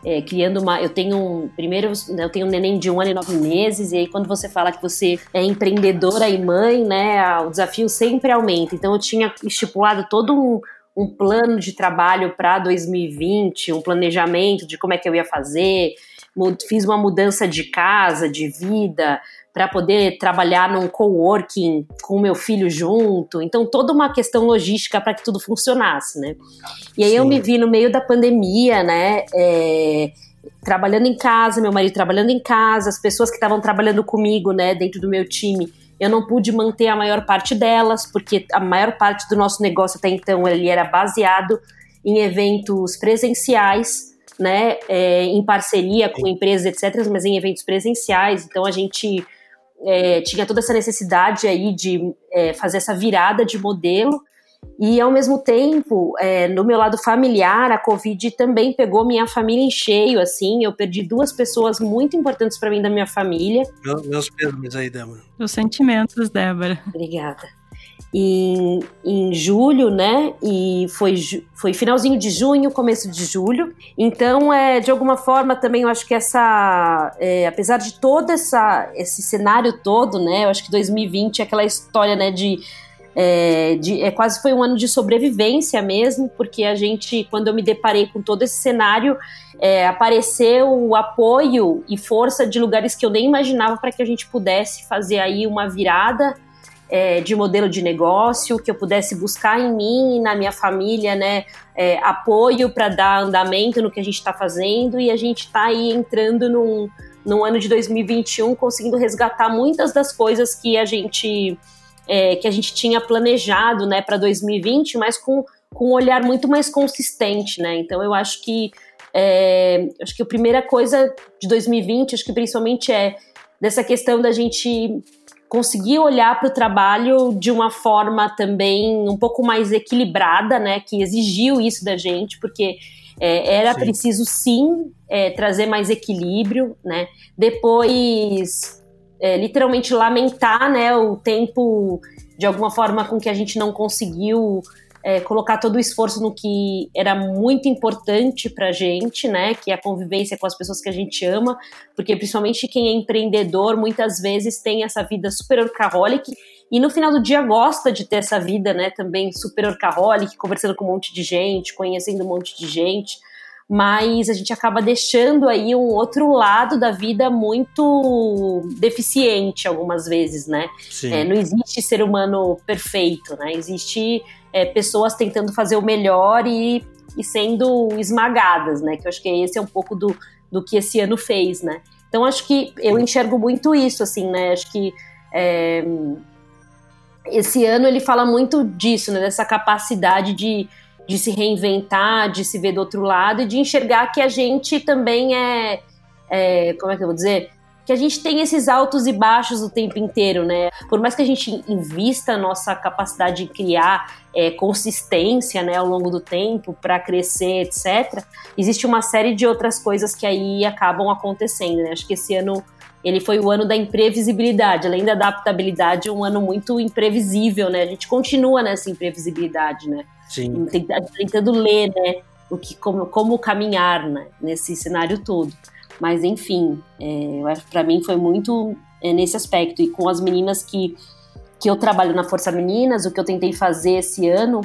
[SPEAKER 5] é, criando uma. Eu tenho um. Primeiro, eu tenho um neném de um ano e nove meses, e aí quando você fala que você é empreendedora e mãe, né? O desafio sempre aumenta. Então eu tinha estipulado todo um, um plano de trabalho para 2020, um planejamento de como é que eu ia fazer. Fiz uma mudança de casa, de vida, para poder trabalhar num coworking com o meu filho junto. Então, toda uma questão logística para que tudo funcionasse, né? E aí Sim. eu me vi no meio da pandemia, né? É, trabalhando em casa, meu marido trabalhando em casa, as pessoas que estavam trabalhando comigo, né, dentro do meu time, eu não pude manter a maior parte delas, porque a maior parte do nosso negócio até então ele era baseado em eventos presenciais, né, é, em parceria com empresas, etc., mas em eventos presenciais. Então a gente é, tinha toda essa necessidade aí de é, fazer essa virada de modelo. E ao mesmo tempo, é, no meu lado familiar, a Covid também pegou minha família em cheio, assim. Eu perdi duas pessoas muito importantes para mim da minha família.
[SPEAKER 2] Meu, meus pêsames aí, Débora.
[SPEAKER 3] Os sentimentos, Débora.
[SPEAKER 5] Obrigada em, em julho, né? E foi, foi finalzinho de junho, começo de julho. Então, é, de alguma forma, também eu acho que essa. É, apesar de todo essa, esse cenário todo, né? Eu acho que 2020 é aquela história, né, de. É, de, é, quase foi um ano de sobrevivência mesmo, porque a gente, quando eu me deparei com todo esse cenário, é, apareceu o apoio e força de lugares que eu nem imaginava para que a gente pudesse fazer aí uma virada é, de modelo de negócio, que eu pudesse buscar em mim e na minha família, né, é, apoio para dar andamento no que a gente está fazendo e a gente está aí entrando num, num ano de 2021 conseguindo resgatar muitas das coisas que a gente é, que a gente tinha planejado, né, para 2020, mas com, com um olhar muito mais consistente, né? Então eu acho que é, acho que a primeira coisa de 2020, acho que principalmente é dessa questão da gente conseguir olhar para o trabalho de uma forma também um pouco mais equilibrada, né? Que exigiu isso da gente, porque é, era sim. preciso sim é, trazer mais equilíbrio, né? Depois, é, literalmente lamentar, né? O tempo de alguma forma com que a gente não conseguiu é, colocar todo o esforço no que era muito importante para a gente, né? Que é a convivência com as pessoas que a gente ama, porque principalmente quem é empreendedor muitas vezes tem essa vida super orcaholic e no final do dia gosta de ter essa vida, né? Também super orcaholic, conversando com um monte de gente, conhecendo um monte de gente mas a gente acaba deixando aí um outro lado da vida muito deficiente algumas vezes, né? É, não existe ser humano perfeito, né? Existe é, pessoas tentando fazer o melhor e, e sendo esmagadas, né? Que eu acho que esse é um pouco do, do que esse ano fez, né? Então acho que eu enxergo muito isso, assim, né? Acho que é, esse ano ele fala muito disso, né? Dessa capacidade de, de se reinventar, de se ver do outro lado e de enxergar que a gente também é, é como é que eu vou dizer? Que a gente tem esses altos e baixos o tempo inteiro, né? Por mais que a gente invista a nossa capacidade de criar é, consistência, né, ao longo do tempo para crescer, etc. Existe uma série de outras coisas que aí acabam acontecendo. Né? Acho que esse ano ele foi o ano da imprevisibilidade, além da adaptabilidade, um ano muito imprevisível, né? A gente continua nessa imprevisibilidade, né?
[SPEAKER 2] Sim.
[SPEAKER 5] Tentando ler, né? O que, como, como caminhar né? nesse cenário todo. Mas enfim, é, para mim foi muito é, nesse aspecto. E com as meninas que, que eu trabalho na Força Meninas, o que eu tentei fazer esse ano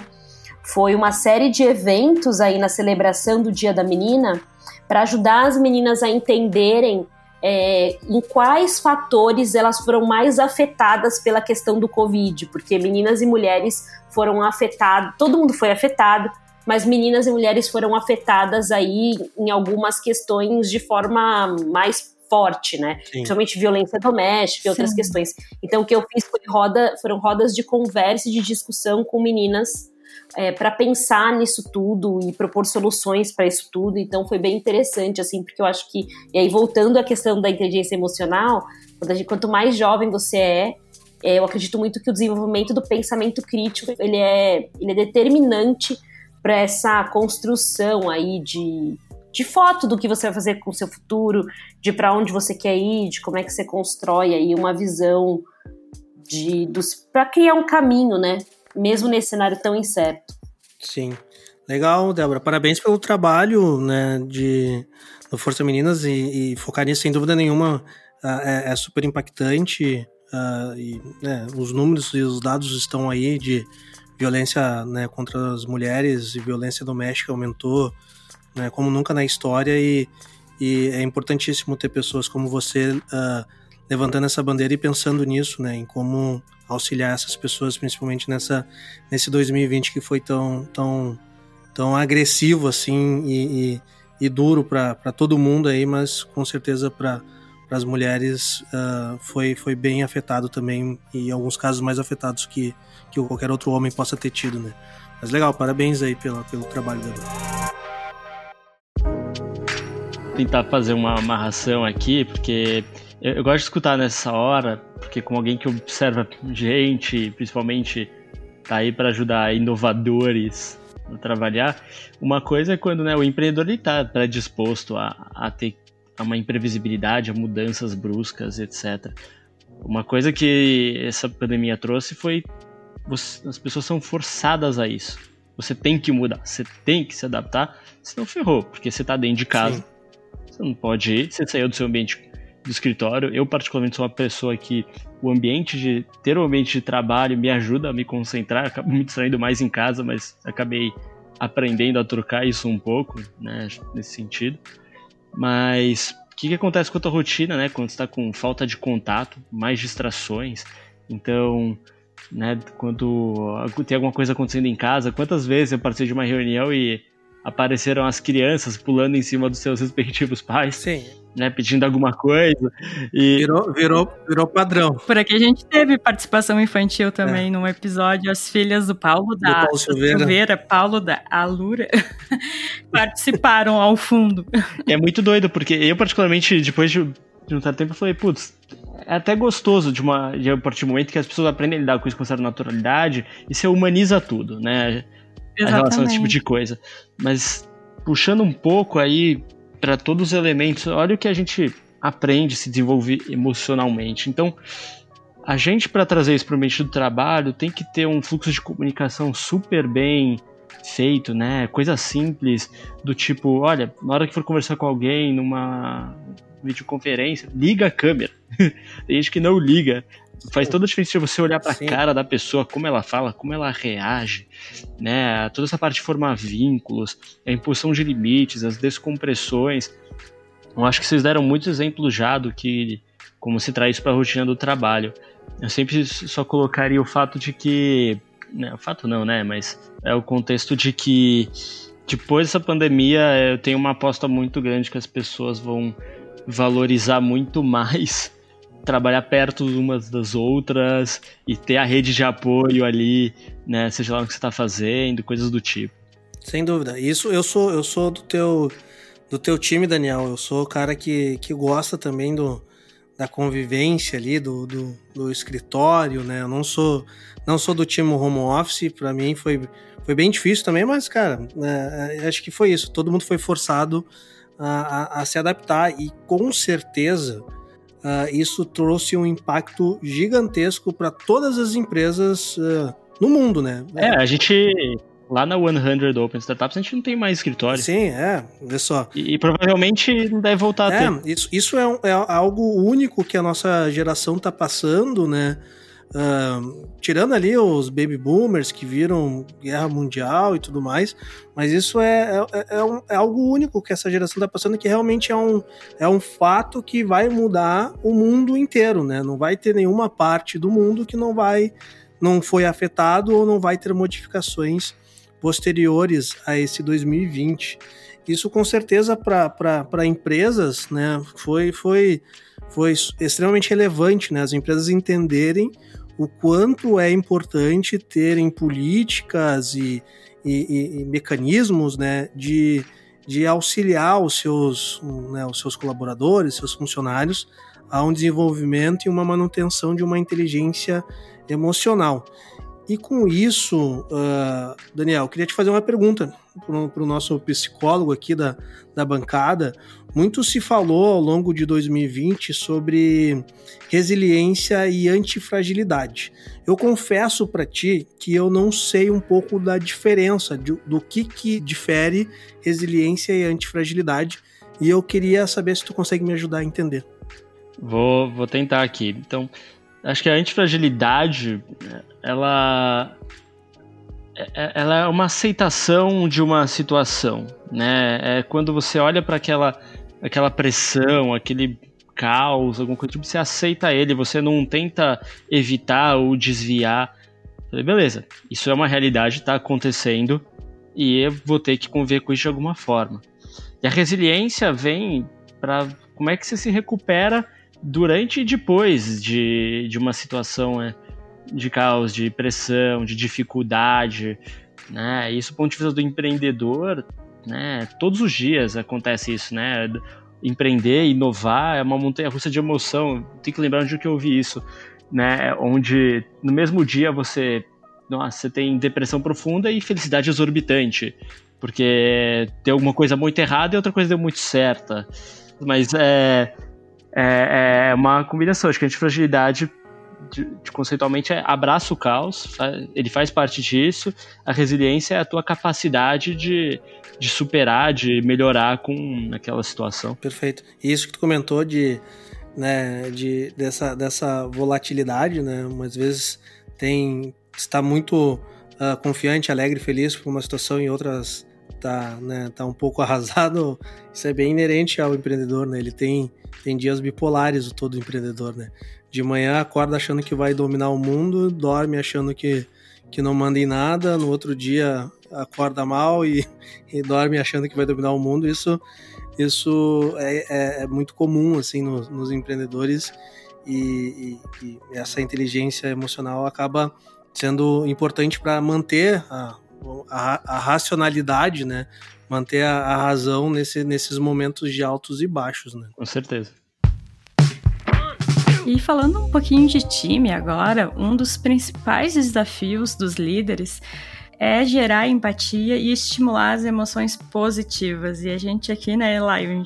[SPEAKER 5] foi uma série de eventos aí na celebração do Dia da Menina para ajudar as meninas a entenderem é, em quais fatores elas foram mais afetadas pela questão do Covid, porque meninas e mulheres foram afetadas, todo mundo foi afetado, mas meninas e mulheres foram afetadas aí em algumas questões de forma mais forte, né? Sim. Principalmente violência doméstica e outras Sim. questões. Então, o que eu fiz foi roda, foram rodas de conversa e de discussão com meninas é, para pensar nisso tudo e propor soluções para isso tudo. Então, foi bem interessante, assim, porque eu acho que. E aí, voltando à questão da inteligência emocional, gente, quanto mais jovem você é, é, eu acredito muito que o desenvolvimento do pensamento crítico ele é, ele é determinante para essa construção aí de, de foto do que você vai fazer com o seu futuro, de para onde você quer ir, de como é que você constrói aí uma visão de para criar um caminho, né? Mesmo nesse cenário tão incerto.
[SPEAKER 2] Sim. Legal, Débora. Parabéns pelo trabalho, né, de no Força Meninas e, e focar nisso sem dúvida nenhuma uh, é, é, super impactante uh, e né, os números e os dados estão aí de violência né, contra as mulheres e violência doméstica aumentou né, como nunca na história. E, e, é importantíssimo ter pessoas como você uh, levantando essa bandeira e pensando nisso, né, em como auxiliar essas pessoas, principalmente nessa nesse 2020 que foi tão tão tão agressivo assim e, e, e duro para todo mundo aí, mas com certeza para as mulheres uh, foi, foi bem afetado também e alguns casos mais afetados que, que qualquer outro homem possa ter tido, né? Mas legal, parabéns aí pela, pelo trabalho da
[SPEAKER 4] Tentar fazer uma amarração aqui, porque eu, eu, gosto de escutar nessa hora, porque como alguém que observa gente, principalmente tá aí para ajudar inovadores a trabalhar, uma coisa é quando né, o empreendedor está predisposto a, a ter uma imprevisibilidade, a mudanças bruscas, etc. Uma coisa que essa pandemia trouxe foi você, as pessoas são forçadas a isso. Você tem que mudar, você tem que se adaptar, senão ferrou, porque você está dentro de casa. Sim. Você não pode ir, você saiu do seu ambiente do escritório. Eu, particularmente, sou uma pessoa que o ambiente de ter um ambiente de trabalho me ajuda a me concentrar. acabo me distraindo mais em casa, mas acabei aprendendo a trocar isso um pouco, né, nesse sentido. Mas o que, que acontece com a tua rotina, né? Quando você está com falta de contato, mais distrações. Então, né, quando tem alguma coisa acontecendo em casa, quantas vezes eu participei de uma reunião e apareceram as crianças pulando em cima dos seus respectivos pais.
[SPEAKER 2] Sim.
[SPEAKER 4] Né, pedindo alguma coisa. E...
[SPEAKER 2] Virou, virou, virou padrão.
[SPEAKER 3] Por aqui a gente teve participação infantil também é. num episódio, as filhas do Paulo da
[SPEAKER 2] do Paulo Silveira.
[SPEAKER 3] Silveira, Paulo da Alura, participaram ao fundo.
[SPEAKER 4] É muito doido, porque eu, particularmente, depois de, de um certo tempo, falei, putz, é até gostoso de, uma, de a partir do momento que as pessoas aprendem a lidar com isso com certa naturalidade e você humaniza tudo, né? Exatamente. A relação a esse tipo de coisa. Mas puxando um pouco aí para todos os elementos, olha o que a gente aprende, se desenvolve emocionalmente. Então, a gente, para trazer isso para o ambiente do trabalho, tem que ter um fluxo de comunicação super bem feito, né? Coisa simples, do tipo, olha, na hora que for conversar com alguém numa videoconferência, liga a câmera. Tem gente que não liga. Faz toda a diferença você olhar para a cara da pessoa, como ela fala, como ela reage, né? Toda essa parte de formar vínculos, a impulsão de limites, as descompressões. Eu acho que vocês deram muitos exemplos já do que como se traz isso para a rotina do trabalho. Eu sempre só colocaria o fato de que, né, o fato não, né, mas é o contexto de que depois dessa pandemia eu tenho uma aposta muito grande que as pessoas vão valorizar muito mais trabalhar perto umas das outras e ter a rede de apoio ali, né, seja lá o que você está fazendo, coisas do tipo.
[SPEAKER 2] Sem dúvida. Isso eu sou eu sou do teu do teu time, Daniel. Eu sou o cara que, que gosta também do, da convivência ali do, do, do escritório, né? Eu não sou não sou do time home office. Para mim foi foi bem difícil também, mas cara, é, acho que foi isso. Todo mundo foi forçado a, a, a se adaptar e com certeza uh, isso trouxe um impacto gigantesco para todas as empresas uh, no mundo, né?
[SPEAKER 4] É, a gente lá na 100 Open Startups a gente não tem mais escritório.
[SPEAKER 2] Sim, é, vê só.
[SPEAKER 4] E, e provavelmente não deve voltar
[SPEAKER 2] é,
[SPEAKER 4] a ter.
[SPEAKER 2] Isso, isso é, é, algo único que a nossa geração está passando, né? Uh, tirando ali os baby boomers que viram guerra mundial e tudo mais, mas isso é, é, é, um, é algo único que essa geração está passando, que realmente é um, é um fato que vai mudar o mundo inteiro, né? Não vai ter nenhuma parte do mundo que não vai, não foi afetado ou não vai ter modificações posteriores a esse 2020. Isso com certeza para empresas, né? Foi, foi, foi extremamente relevante, né? As empresas entenderem o quanto é importante terem políticas e, e, e mecanismos né, de, de auxiliar os seus, né, os seus colaboradores, seus funcionários, a um desenvolvimento e uma manutenção de uma inteligência emocional. E com isso, uh, Daniel, eu queria te fazer uma pergunta para o nosso psicólogo aqui da, da bancada. Muito se falou ao longo de 2020 sobre resiliência e antifragilidade. Eu confesso para ti que eu não sei um pouco da diferença de, do que, que difere resiliência e antifragilidade e eu queria saber se tu consegue me ajudar a entender.
[SPEAKER 4] Vou, vou tentar aqui. Então, acho que a antifragilidade, ela ela é uma aceitação de uma situação, né? É quando você olha para aquela, aquela pressão, aquele caos, alguma coisa tipo, você aceita ele, você não tenta evitar ou desviar. Beleza, isso é uma realidade, está acontecendo e eu vou ter que conviver com isso de alguma forma. E a resiliência vem para como é que você se recupera durante e depois de, de uma situação é, de caos, de pressão, de dificuldade, né? Isso do ponto de vista do empreendedor, né? Todos os dias acontece isso, né? Empreender, inovar é uma montanha-russa de emoção. Tem que lembrar onde que eu ouvi isso, né? Onde no mesmo dia você, nossa, você tem depressão profunda e felicidade exorbitante, porque tem alguma coisa muito errada e outra coisa deu muito certa. Mas é, é, é uma combinação. Acho que a fragilidade de, de, conceitualmente é abraça o caos, ele faz parte disso. A resiliência é a tua capacidade de, de superar, de melhorar com aquela situação.
[SPEAKER 2] Perfeito. E isso que tu comentou de, né, de dessa, dessa volatilidade, né? Umas vezes tem está muito uh, confiante, alegre, feliz por uma situação e outras tá, né, tá um pouco arrasado. Isso é bem inerente ao empreendedor, né? Ele tem tem dias bipolares o todo empreendedor, né? De manhã acorda achando que vai dominar o mundo, dorme achando que, que não manda em nada, no outro dia acorda mal e, e dorme achando que vai dominar o mundo. Isso, isso é, é, é muito comum assim nos, nos empreendedores e, e, e, essa inteligência emocional acaba sendo importante para manter a, a, a, racionalidade, né? Manter a, a razão nesse, nesses momentos de altos e baixos, né?
[SPEAKER 4] Com certeza.
[SPEAKER 3] E falando um pouquinho de time agora, um dos principais desafios dos líderes é gerar empatia e estimular as emoções positivas. E a gente aqui, né, Lion,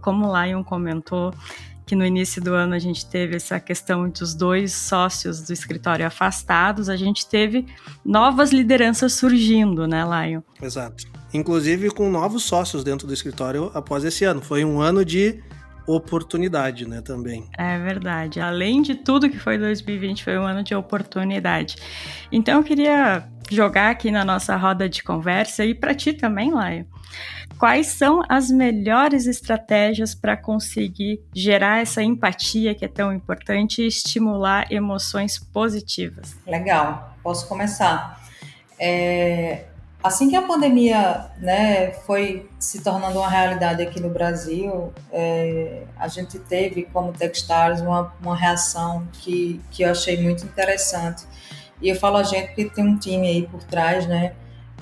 [SPEAKER 3] como o Lion comentou, que no início do ano a gente teve essa questão dos dois sócios do escritório afastados, a gente teve novas lideranças surgindo, né, Lion?
[SPEAKER 2] Exato. Inclusive com novos sócios dentro do escritório após esse ano. Foi um ano de oportunidade, né, também.
[SPEAKER 3] É verdade. Além de tudo que foi 2020, foi um ano de oportunidade. Então eu queria jogar aqui na nossa roda de conversa e para ti também, Laio. Quais são as melhores estratégias para conseguir gerar essa empatia que é tão importante e estimular emoções positivas?
[SPEAKER 6] Legal, posso começar. É, Assim que a pandemia né, foi se tornando uma realidade aqui no Brasil, é, a gente teve, como Techstars, uma, uma reação que, que eu achei muito interessante. E eu falo a gente porque tem um time aí por trás, né,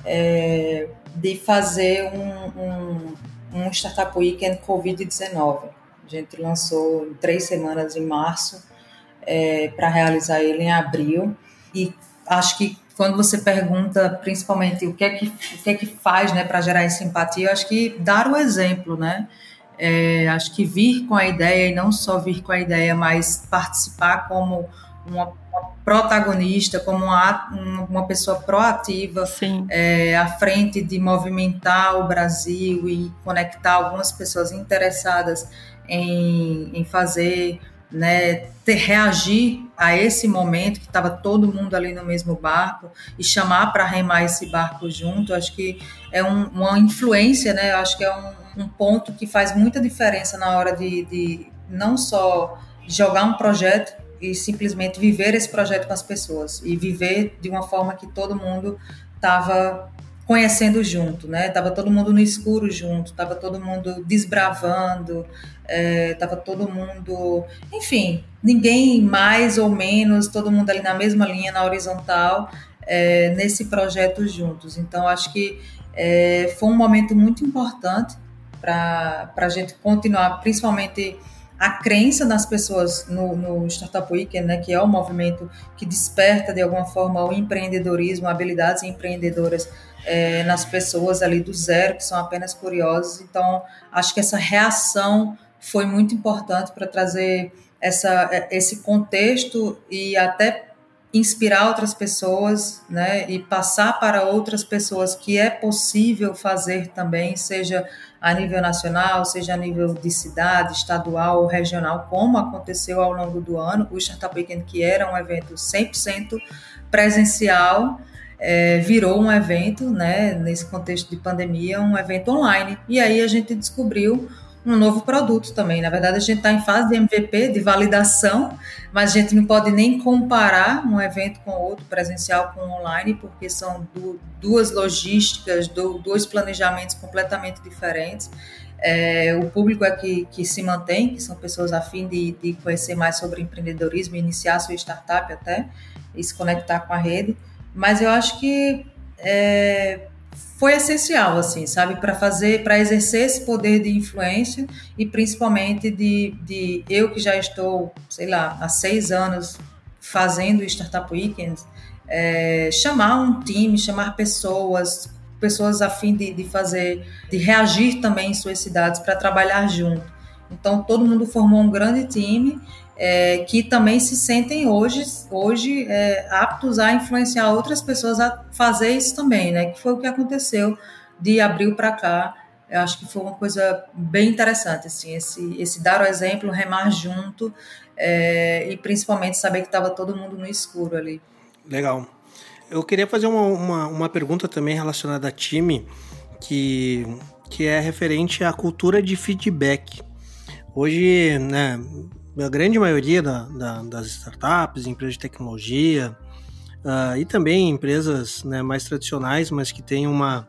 [SPEAKER 6] é, de fazer um, um, um Startup Weekend Covid-19. A gente lançou três semanas em março, é, para realizar ele em abril. E acho que quando você pergunta principalmente o que é que, o que, é que faz né, para gerar essa empatia, eu acho que dar o exemplo, né? É, acho que vir com a ideia e não só vir com a ideia, mas participar como uma, uma protagonista, como uma, uma pessoa proativa é, à frente de movimentar o Brasil e conectar algumas pessoas interessadas em, em fazer né, ter, reagir a esse momento que estava todo mundo ali no mesmo barco e chamar para remar esse barco junto, acho que é um, uma influência, né? Acho que é um, um, ponto que faz muita diferença na hora de, de não só jogar um projeto e simplesmente viver esse projeto com as pessoas e viver de uma forma que todo mundo estava conhecendo junto, né? Tava todo mundo no escuro junto, tava todo mundo desbravando, é, tava todo mundo, enfim, ninguém mais ou menos, todo mundo ali na mesma linha, na horizontal, é, nesse projeto juntos. Então, acho que é, foi um momento muito importante para a gente continuar, principalmente a crença das pessoas no, no, Startup Weekend, né, que é o um movimento que desperta de alguma forma o empreendedorismo, habilidades empreendedoras é, nas pessoas ali do zero, que são apenas curiosos. Então, acho que essa reação foi muito importante para trazer essa, é, esse contexto e até inspirar outras pessoas, né, e passar para outras pessoas que é possível fazer também, seja a nível nacional, seja a nível de cidade, estadual ou regional, como aconteceu ao longo do ano, o Startup Weekend, que era um evento 100% presencial, é, virou um evento, né, nesse contexto de pandemia, um evento online. E aí a gente descobriu um novo produto também. Na verdade, a gente está em fase de MVP, de validação, mas a gente não pode nem comparar um evento com outro, presencial com online, porque são duas logísticas, dois planejamentos completamente diferentes. É, o público é que, que se mantém, que são pessoas a fim de, de conhecer mais sobre empreendedorismo, iniciar sua startup até, e se conectar com a rede. Mas eu acho que é, foi essencial, assim, sabe, para fazer, para exercer esse poder de influência e principalmente de, de eu que já estou, sei lá, há seis anos fazendo Startup Weekends, é, chamar um time, chamar pessoas, pessoas a fim de, de fazer, de reagir também em suas cidades para trabalhar junto. Então todo mundo formou um grande time é, que também se sentem hoje, hoje é, aptos a influenciar outras pessoas a fazer isso também, né? Que foi o que aconteceu de abril para cá. Eu acho que foi uma coisa bem interessante, assim, esse, esse dar o exemplo, remar junto é, e principalmente saber que estava todo mundo no escuro ali.
[SPEAKER 2] Legal. Eu queria fazer uma, uma, uma pergunta também relacionada a time, que, que é referente à cultura de feedback. Hoje, né, a grande maioria da, da, das startups, empresas de tecnologia uh, e também empresas né, mais tradicionais, mas que têm uma,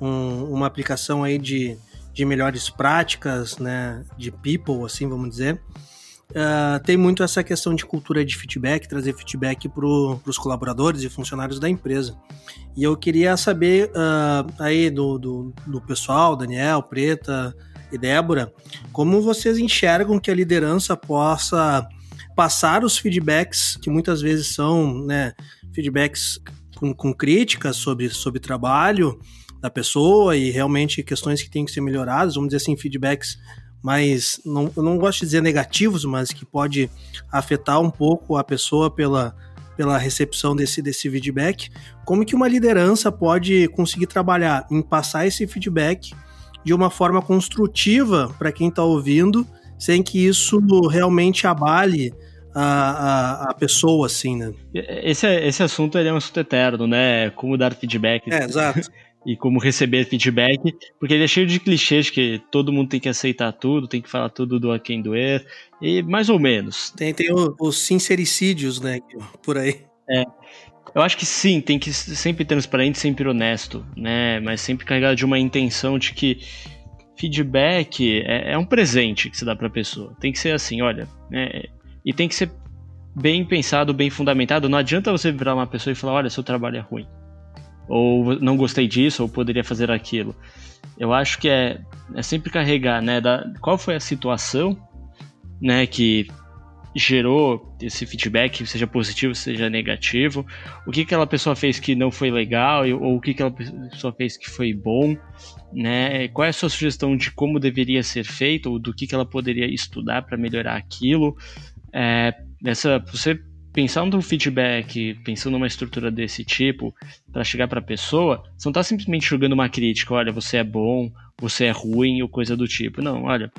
[SPEAKER 2] um, uma aplicação aí de, de melhores práticas, né, de people, assim vamos dizer, uh, tem muito essa questão de cultura de feedback, trazer feedback para os colaboradores e funcionários da empresa. E eu queria saber uh, aí do, do, do pessoal, Daniel, Preta, e Débora, como vocês enxergam que a liderança possa passar os feedbacks, que muitas vezes são né, feedbacks com, com críticas sobre, sobre trabalho da pessoa e realmente questões que têm que ser melhoradas, vamos dizer assim, feedbacks mais, não, eu não gosto de dizer negativos, mas que pode afetar um pouco a pessoa pela, pela recepção desse, desse feedback, como que uma liderança pode conseguir trabalhar em passar esse feedback de uma forma construtiva para quem está ouvindo, sem que isso realmente abale a, a, a, pessoa, assim, né?
[SPEAKER 4] Esse, esse assunto é um assunto eterno, né? Como dar feedback.
[SPEAKER 2] É, exato.
[SPEAKER 4] e como receber feedback, porque ele é cheio de clichês que todo mundo tem que aceitar tudo, tem que falar tudo do a quem doer, e mais ou menos.
[SPEAKER 2] Tem, tem os sincericídios, né, por aí.
[SPEAKER 4] É. Eu acho que sim, tem que ser sempre transparente, sempre honesto, né? Mas sempre carregado de uma intenção de que feedback é, é um presente que se dá para a pessoa. Tem que ser assim, olha, né? e tem que ser bem pensado, bem fundamentado. Não adianta você virar uma pessoa e falar, olha, seu trabalho é ruim, ou não gostei disso, ou poderia fazer aquilo. Eu acho que é, é sempre carregar, né? Da, qual foi a situação, né? Que gerou esse feedback, seja positivo, seja negativo, o que aquela pessoa fez que não foi legal, ou o que aquela pessoa fez que foi bom, né? Qual é a sua sugestão de como deveria ser feito, ou do que, ela poderia estudar para melhorar aquilo? É, essa, você pensando no feedback, pensando numa estrutura desse tipo, para chegar para a pessoa, você não está simplesmente jogando uma crítica, olha, você é bom, você é ruim, ou coisa do tipo. Não, olha,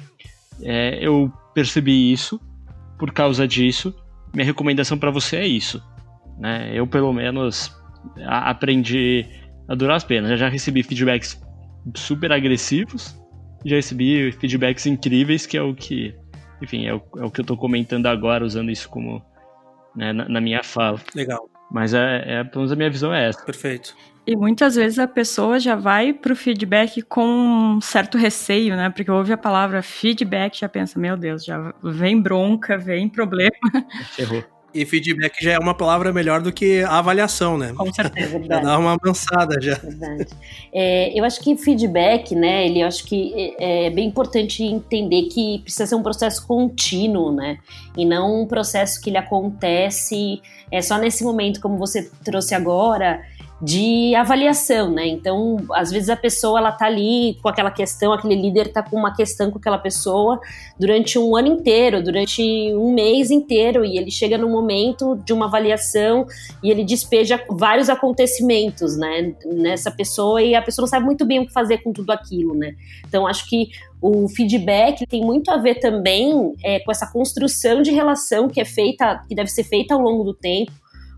[SPEAKER 4] é, eu percebi isso, por causa disso, minha recomendação para você é isso. Né? Eu, pelo menos, aprendi a durar as penas. Eu já recebi feedbacks super agressivos, já recebi feedbacks incríveis, que é o que, enfim, é o, é o que eu estou comentando agora, usando isso como né, na, na, minha fala.
[SPEAKER 2] Legal.
[SPEAKER 4] Mas é, é, pelo menos a minha visão é essa.
[SPEAKER 2] Perfeito.
[SPEAKER 3] E muitas vezes a pessoa já vai para o feedback com um certo receio, né? Porque ouve a palavra feedback já pensa, meu Deus, já vem bronca, vem problema.
[SPEAKER 4] Ferrou.
[SPEAKER 2] E feedback já é uma palavra melhor do que avaliação, né?
[SPEAKER 3] Com certeza.
[SPEAKER 2] já dá uma avançada já.
[SPEAKER 5] Verdade. É, eu acho que feedback, né? Ele eu acho que é, é bem importante entender que precisa ser um processo contínuo, né? E não um processo que ele acontece é só nesse momento, como você trouxe agora de avaliação, né? Então, às vezes a pessoa ela tá ali com aquela questão, aquele líder tá com uma questão com aquela pessoa durante um ano inteiro, durante um mês inteiro, e ele chega no momento de uma avaliação e ele despeja vários acontecimentos, né, nessa pessoa e a pessoa não sabe muito bem o que fazer com tudo aquilo, né? Então, acho que o feedback tem muito a ver também é, com essa construção de relação que é feita, que deve ser feita ao longo do tempo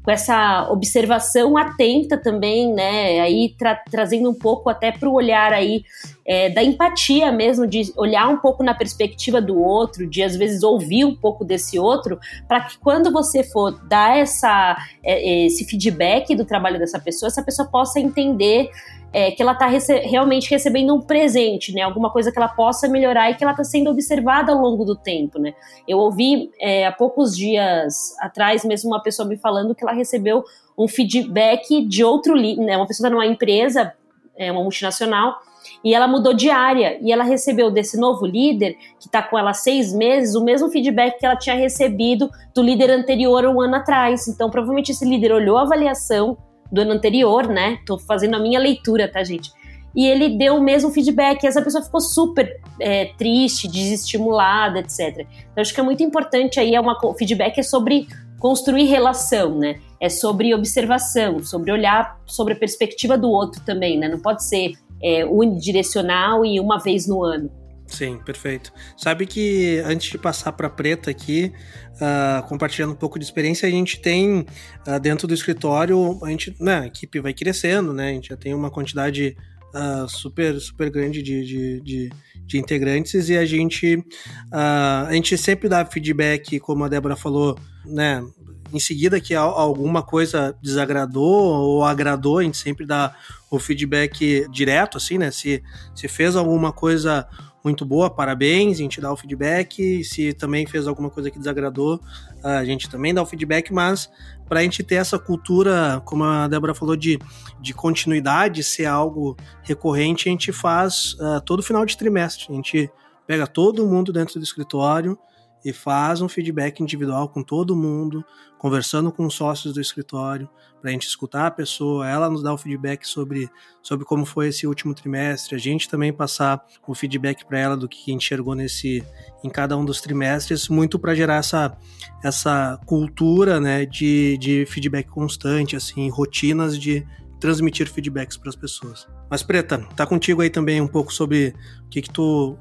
[SPEAKER 5] com essa observação atenta também, né? Aí tra trazendo um pouco até para o olhar aí é, da empatia mesmo, de olhar um pouco na perspectiva do outro, de às vezes ouvir um pouco desse outro, para que quando você for dar essa, é, esse feedback do trabalho dessa pessoa, essa pessoa possa entender é, que ela está rece realmente recebendo um presente, né? Alguma coisa que ela possa melhorar e que ela está sendo observada ao longo do tempo, né? Eu ouvi é, há poucos dias atrás mesmo uma pessoa me falando que ela recebeu um feedback de outro líder, né? Uma pessoa está numa empresa, é, uma multinacional, e ela mudou de área e ela recebeu desse novo líder que está com ela há seis meses o mesmo feedback que ela tinha recebido do líder anterior um ano atrás. Então, provavelmente esse líder olhou a avaliação do ano anterior, né? Tô fazendo a minha leitura, tá, gente? E ele deu o mesmo feedback, e essa pessoa ficou super é, triste, desestimulada, etc. Então, acho que é muito importante aí, é uma, o feedback é sobre construir relação, né? É sobre observação, sobre olhar sobre a perspectiva do outro também, né? Não pode ser é, unidirecional e uma vez no ano.
[SPEAKER 2] Sim, perfeito. Sabe que antes de passar para preta aqui, uh, compartilhando um pouco de experiência, a gente tem uh, dentro do escritório, a gente, né, a equipe vai crescendo, né? A gente já tem uma quantidade uh, super, super grande de, de, de, de, integrantes e a gente, a gente sempre dá feedback, como a Débora falou, né? Em seguida que alguma coisa desagradou ou agradou, a gente sempre dá o feedback direto, assim, né? Se, se fez alguma coisa muito boa, parabéns, a gente dá o feedback. Se também fez alguma coisa que desagradou, a gente também dá o feedback, mas para a gente ter essa cultura, como a Débora falou, de, de continuidade, ser algo recorrente, a gente faz uh, todo final de trimestre. A gente pega todo mundo dentro do escritório e faz um feedback individual com todo mundo, conversando com os sócios do escritório, para a gente escutar a pessoa, ela nos dá o feedback sobre, sobre como foi esse último trimestre, a gente também passar o feedback para ela do que enxergou nesse em cada um dos trimestres, muito para gerar essa, essa cultura né, de, de feedback constante, assim, rotinas de transmitir feedbacks para as pessoas. Mas Preta, tá contigo aí também um pouco sobre o que, que tu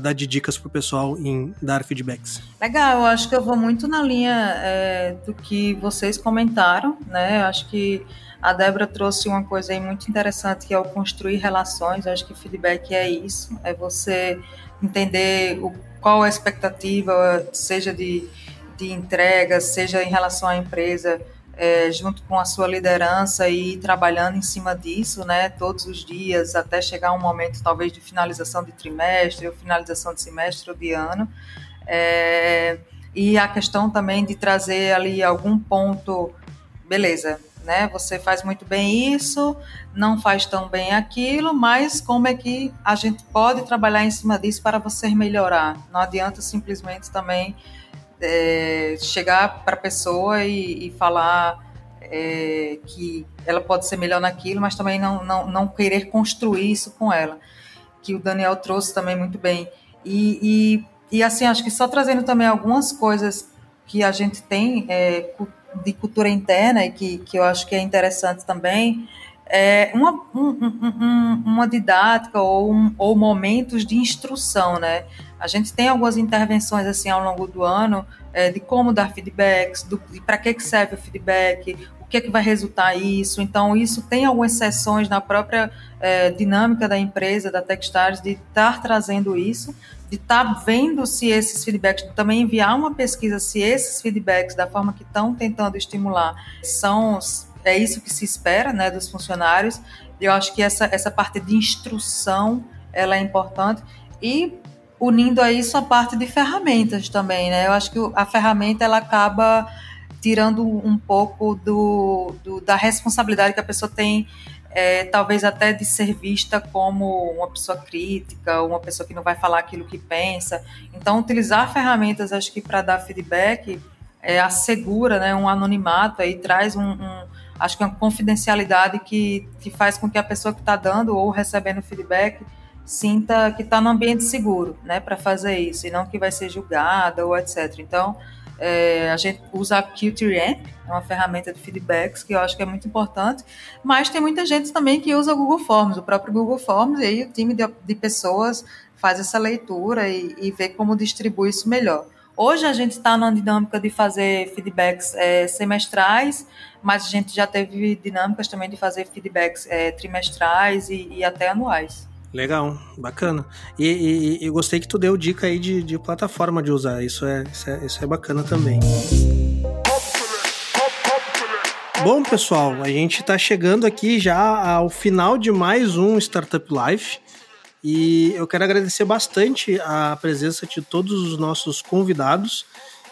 [SPEAKER 2] dá de dicas pro pessoal em dar feedbacks.
[SPEAKER 6] Legal, eu acho que eu vou muito na linha é, do que vocês comentaram, né? Eu acho que a Débora trouxe uma coisa aí muito interessante que é o construir relações. Eu acho que feedback é isso, é você entender o, qual a expectativa, seja de, de entrega, seja em relação à empresa, é, junto com a sua liderança e trabalhando em cima disso, né, todos os dias, até chegar um momento talvez de finalização de trimestre, ou finalização de semestre ou de ano. É, e a questão também de trazer ali algum ponto, beleza, né? Você faz muito bem isso, não faz tão bem aquilo, mas como é que a gente pode trabalhar em cima disso para você melhorar? Não adianta simplesmente também é, chegar para a pessoa e, e falar é, que ela pode ser melhor naquilo, mas também não, não, não querer construir isso com ela, que o Daniel trouxe também muito bem. E, e, e assim, acho que só trazendo também algumas coisas que a gente tem é, de cultura interna e que, que eu acho que é interessante também, é uma, um, um, uma didática ou, um, ou momentos de instrução, né? A gente tem algumas intervenções assim ao longo do ano é, de como dar feedbacks, do, de para que, que serve o feedback, o que é que vai resultar isso. Então, isso tem algumas sessões na própria é, dinâmica da empresa, da Techstars, de estar trazendo isso, de estar vendo se esses feedbacks, também enviar uma pesquisa se esses feedbacks, da forma que estão tentando estimular, são é isso que se espera né, dos funcionários. Eu acho que essa, essa parte de instrução ela é importante. E unindo a isso a parte de ferramentas também, né? Eu acho que a ferramenta ela acaba tirando um pouco do, do da responsabilidade que a pessoa tem, é, talvez até de ser vista como uma pessoa crítica, uma pessoa que não vai falar aquilo que pensa. Então, utilizar ferramentas, acho que para dar feedback, é, assegura né, um anonimato aí, traz um, um acho que uma confidencialidade que, que faz com que a pessoa que está dando ou recebendo feedback sinta que está no ambiente seguro, né, para fazer isso, e não que vai ser julgada ou etc. Então, é, a gente usa a QTRamp, é uma ferramenta de feedbacks que eu acho que é muito importante, mas tem muita gente também que usa o Google Forms, o próprio Google Forms, e aí o time de, de pessoas faz essa leitura e, e vê como distribui isso melhor. Hoje a gente está na dinâmica de fazer feedbacks é, semestrais, mas a gente já teve dinâmicas também de fazer feedbacks é, trimestrais e, e até anuais.
[SPEAKER 2] Legal, bacana. E, e, e, gostei que tu deu dica aí de, de plataforma de usar. Isso é, isso é, isso é bacana também. Bom, pessoal, a gente está chegando aqui já ao final de mais um Startup Life. E eu quero agradecer bastante a presença de todos os nossos convidados.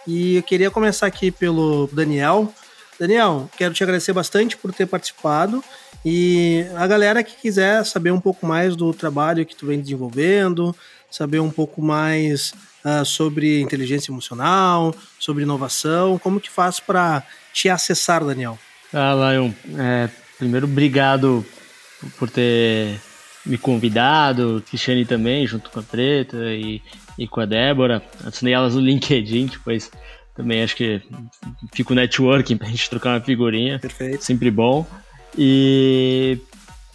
[SPEAKER 2] E eu queria começar aqui pelo Daniel. Daniel, quero te agradecer bastante por ter participado e a galera que quiser saber um pouco mais do trabalho que tu vem desenvolvendo, saber um pouco mais uh, sobre inteligência emocional, sobre inovação, como que faz para te acessar, Daniel?
[SPEAKER 4] Ah, Lion, é, primeiro, obrigado por ter me convidado, Cristiane também, junto com a Preta e, e com a Débora. Assinei elas no LinkedIn, depois também acho que fica o networking pra gente trocar uma figurinha.
[SPEAKER 2] Perfeito.
[SPEAKER 4] Sempre bom. E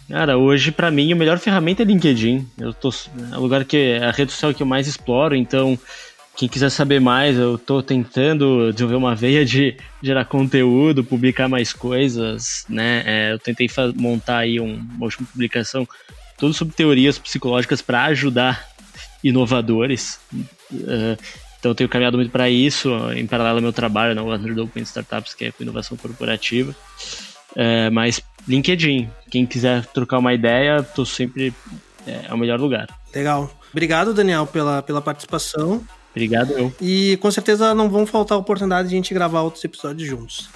[SPEAKER 4] Cara, hoje para mim a melhor ferramenta é LinkedIn. Eu tô é o lugar que é a rede social que eu mais exploro, então quem quiser saber mais, eu tô tentando desenvolver uma veia de gerar conteúdo, publicar mais coisas, né? É, eu tentei montar aí um, uma última publicação tudo sobre teorias psicológicas para ajudar inovadores. Uh, então eu tenho caminhado muito para isso, em paralelo ao meu trabalho na Warner Open Startups, que é com inovação corporativa. É, mas LinkedIn, quem quiser trocar uma ideia, tô sempre é, é o melhor lugar.
[SPEAKER 2] Legal. Obrigado, Daniel, pela, pela participação.
[SPEAKER 4] Obrigado eu.
[SPEAKER 2] E com certeza não vão faltar oportunidade de a gente gravar outros episódios juntos.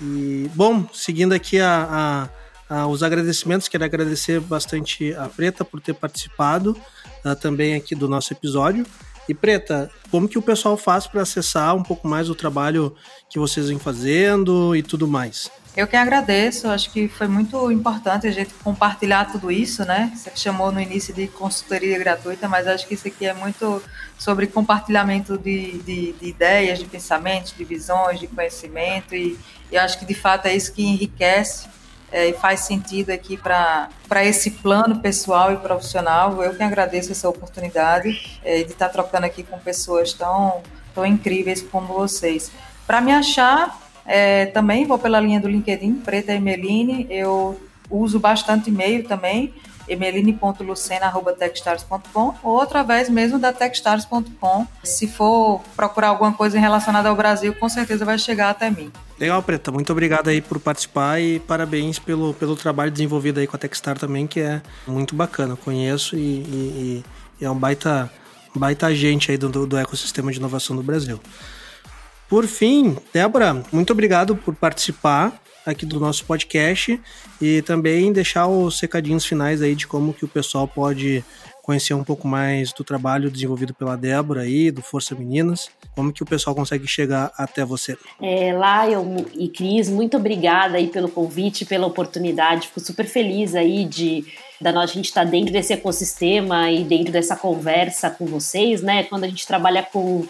[SPEAKER 2] E, bom, seguindo aqui a, a, a, os agradecimentos, quero agradecer bastante a Preta por ter participado uh, também aqui do nosso episódio. E Preta, como que o pessoal faz para acessar um pouco mais o trabalho que vocês vêm fazendo e tudo mais?
[SPEAKER 6] Eu que agradeço, acho que foi muito importante a gente compartilhar tudo isso, né? Você chamou no início de consultoria gratuita, mas acho que isso aqui é muito sobre compartilhamento de, de, de ideias, de pensamentos, de visões, de conhecimento, e, e acho que de fato é isso que enriquece é, e faz sentido aqui para esse plano pessoal e profissional. Eu que agradeço essa oportunidade é, de estar trocando aqui com pessoas tão, tão incríveis como vocês. Para me achar, é, também vou pela linha do LinkedIn, Preta Emeline. Eu uso bastante e-mail também, emeline.lucena.techstars.com ou através mesmo da techstars.com. Se for procurar alguma coisa relacionada ao Brasil, com certeza vai chegar até mim.
[SPEAKER 2] Legal, Preta. Muito obrigado aí por participar e parabéns pelo, pelo trabalho desenvolvido aí com a Techstar também, que é muito bacana. Conheço e, e, e é um baita, baita agente aí do, do ecossistema de inovação do Brasil. Por fim, Débora, muito obrigado por participar aqui do nosso podcast e também deixar os recadinhos finais aí de como que o pessoal pode conhecer um pouco mais do trabalho desenvolvido pela Débora aí, do Força Meninas, como que o pessoal consegue chegar até você?
[SPEAKER 5] É, Lion e Cris, muito obrigada aí pelo convite, pela oportunidade, fico super feliz aí de da nós, a gente estar tá dentro desse ecossistema e dentro dessa conversa com vocês, né? Quando a gente trabalha com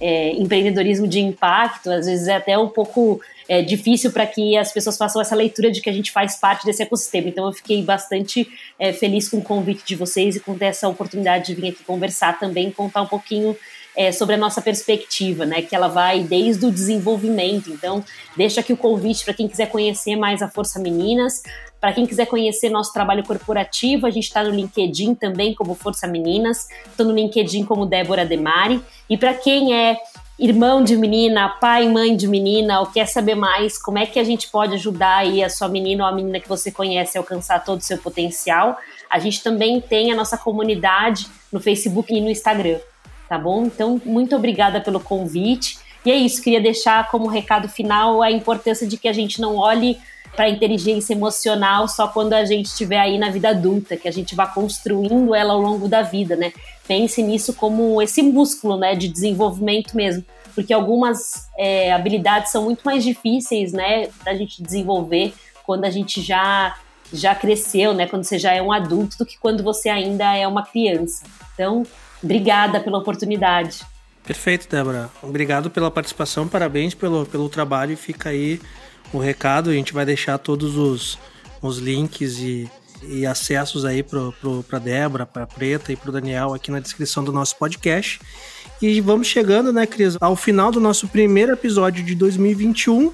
[SPEAKER 5] é, empreendedorismo de impacto, às vezes é até um pouco é, difícil para que as pessoas façam essa leitura de que a gente faz parte desse ecossistema. Então eu fiquei bastante é, feliz com o convite de vocês e com ter essa oportunidade de vir aqui conversar também, contar um pouquinho é, sobre a nossa perspectiva, né? Que ela vai desde o desenvolvimento. Então, deixa aqui o convite para quem quiser conhecer mais a Força Meninas. Para quem quiser conhecer nosso trabalho corporativo, a gente está no LinkedIn também como Força Meninas. Estou no LinkedIn como Débora Demari. E para quem é irmão de menina, pai, mãe de menina, ou quer saber mais, como é que a gente pode ajudar aí a sua menina ou a menina que você conhece a alcançar todo o seu potencial, a gente também tem a nossa comunidade no Facebook e no Instagram, tá bom? Então, muito obrigada pelo convite. E é isso, queria deixar como recado final a importância de que a gente não olhe para a inteligência emocional só quando a gente estiver aí na vida adulta, que a gente vá construindo ela ao longo da vida, né? Pense nisso como esse músculo, né, de desenvolvimento mesmo, porque algumas é, habilidades são muito mais difíceis, né, da gente desenvolver quando a gente já já cresceu, né, quando você já é um adulto, do que quando você ainda é uma criança. Então, obrigada pela oportunidade.
[SPEAKER 2] Perfeito, Débora. Obrigado pela participação, parabéns pelo, pelo trabalho fica aí o recado. A gente vai deixar todos os, os links e, e acessos aí para Débora, para Preta e para o Daniel aqui na descrição do nosso podcast. E vamos chegando, né, Cris, ao final do nosso primeiro episódio de 2021,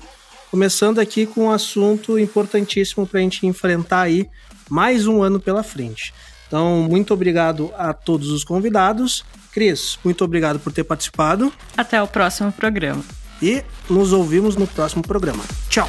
[SPEAKER 2] começando aqui com um assunto importantíssimo para a gente enfrentar aí mais um ano pela frente. Então, muito obrigado a todos os convidados. Cris, muito obrigado por ter participado.
[SPEAKER 3] Até o próximo programa
[SPEAKER 2] e nos ouvimos no próximo programa. Tchau!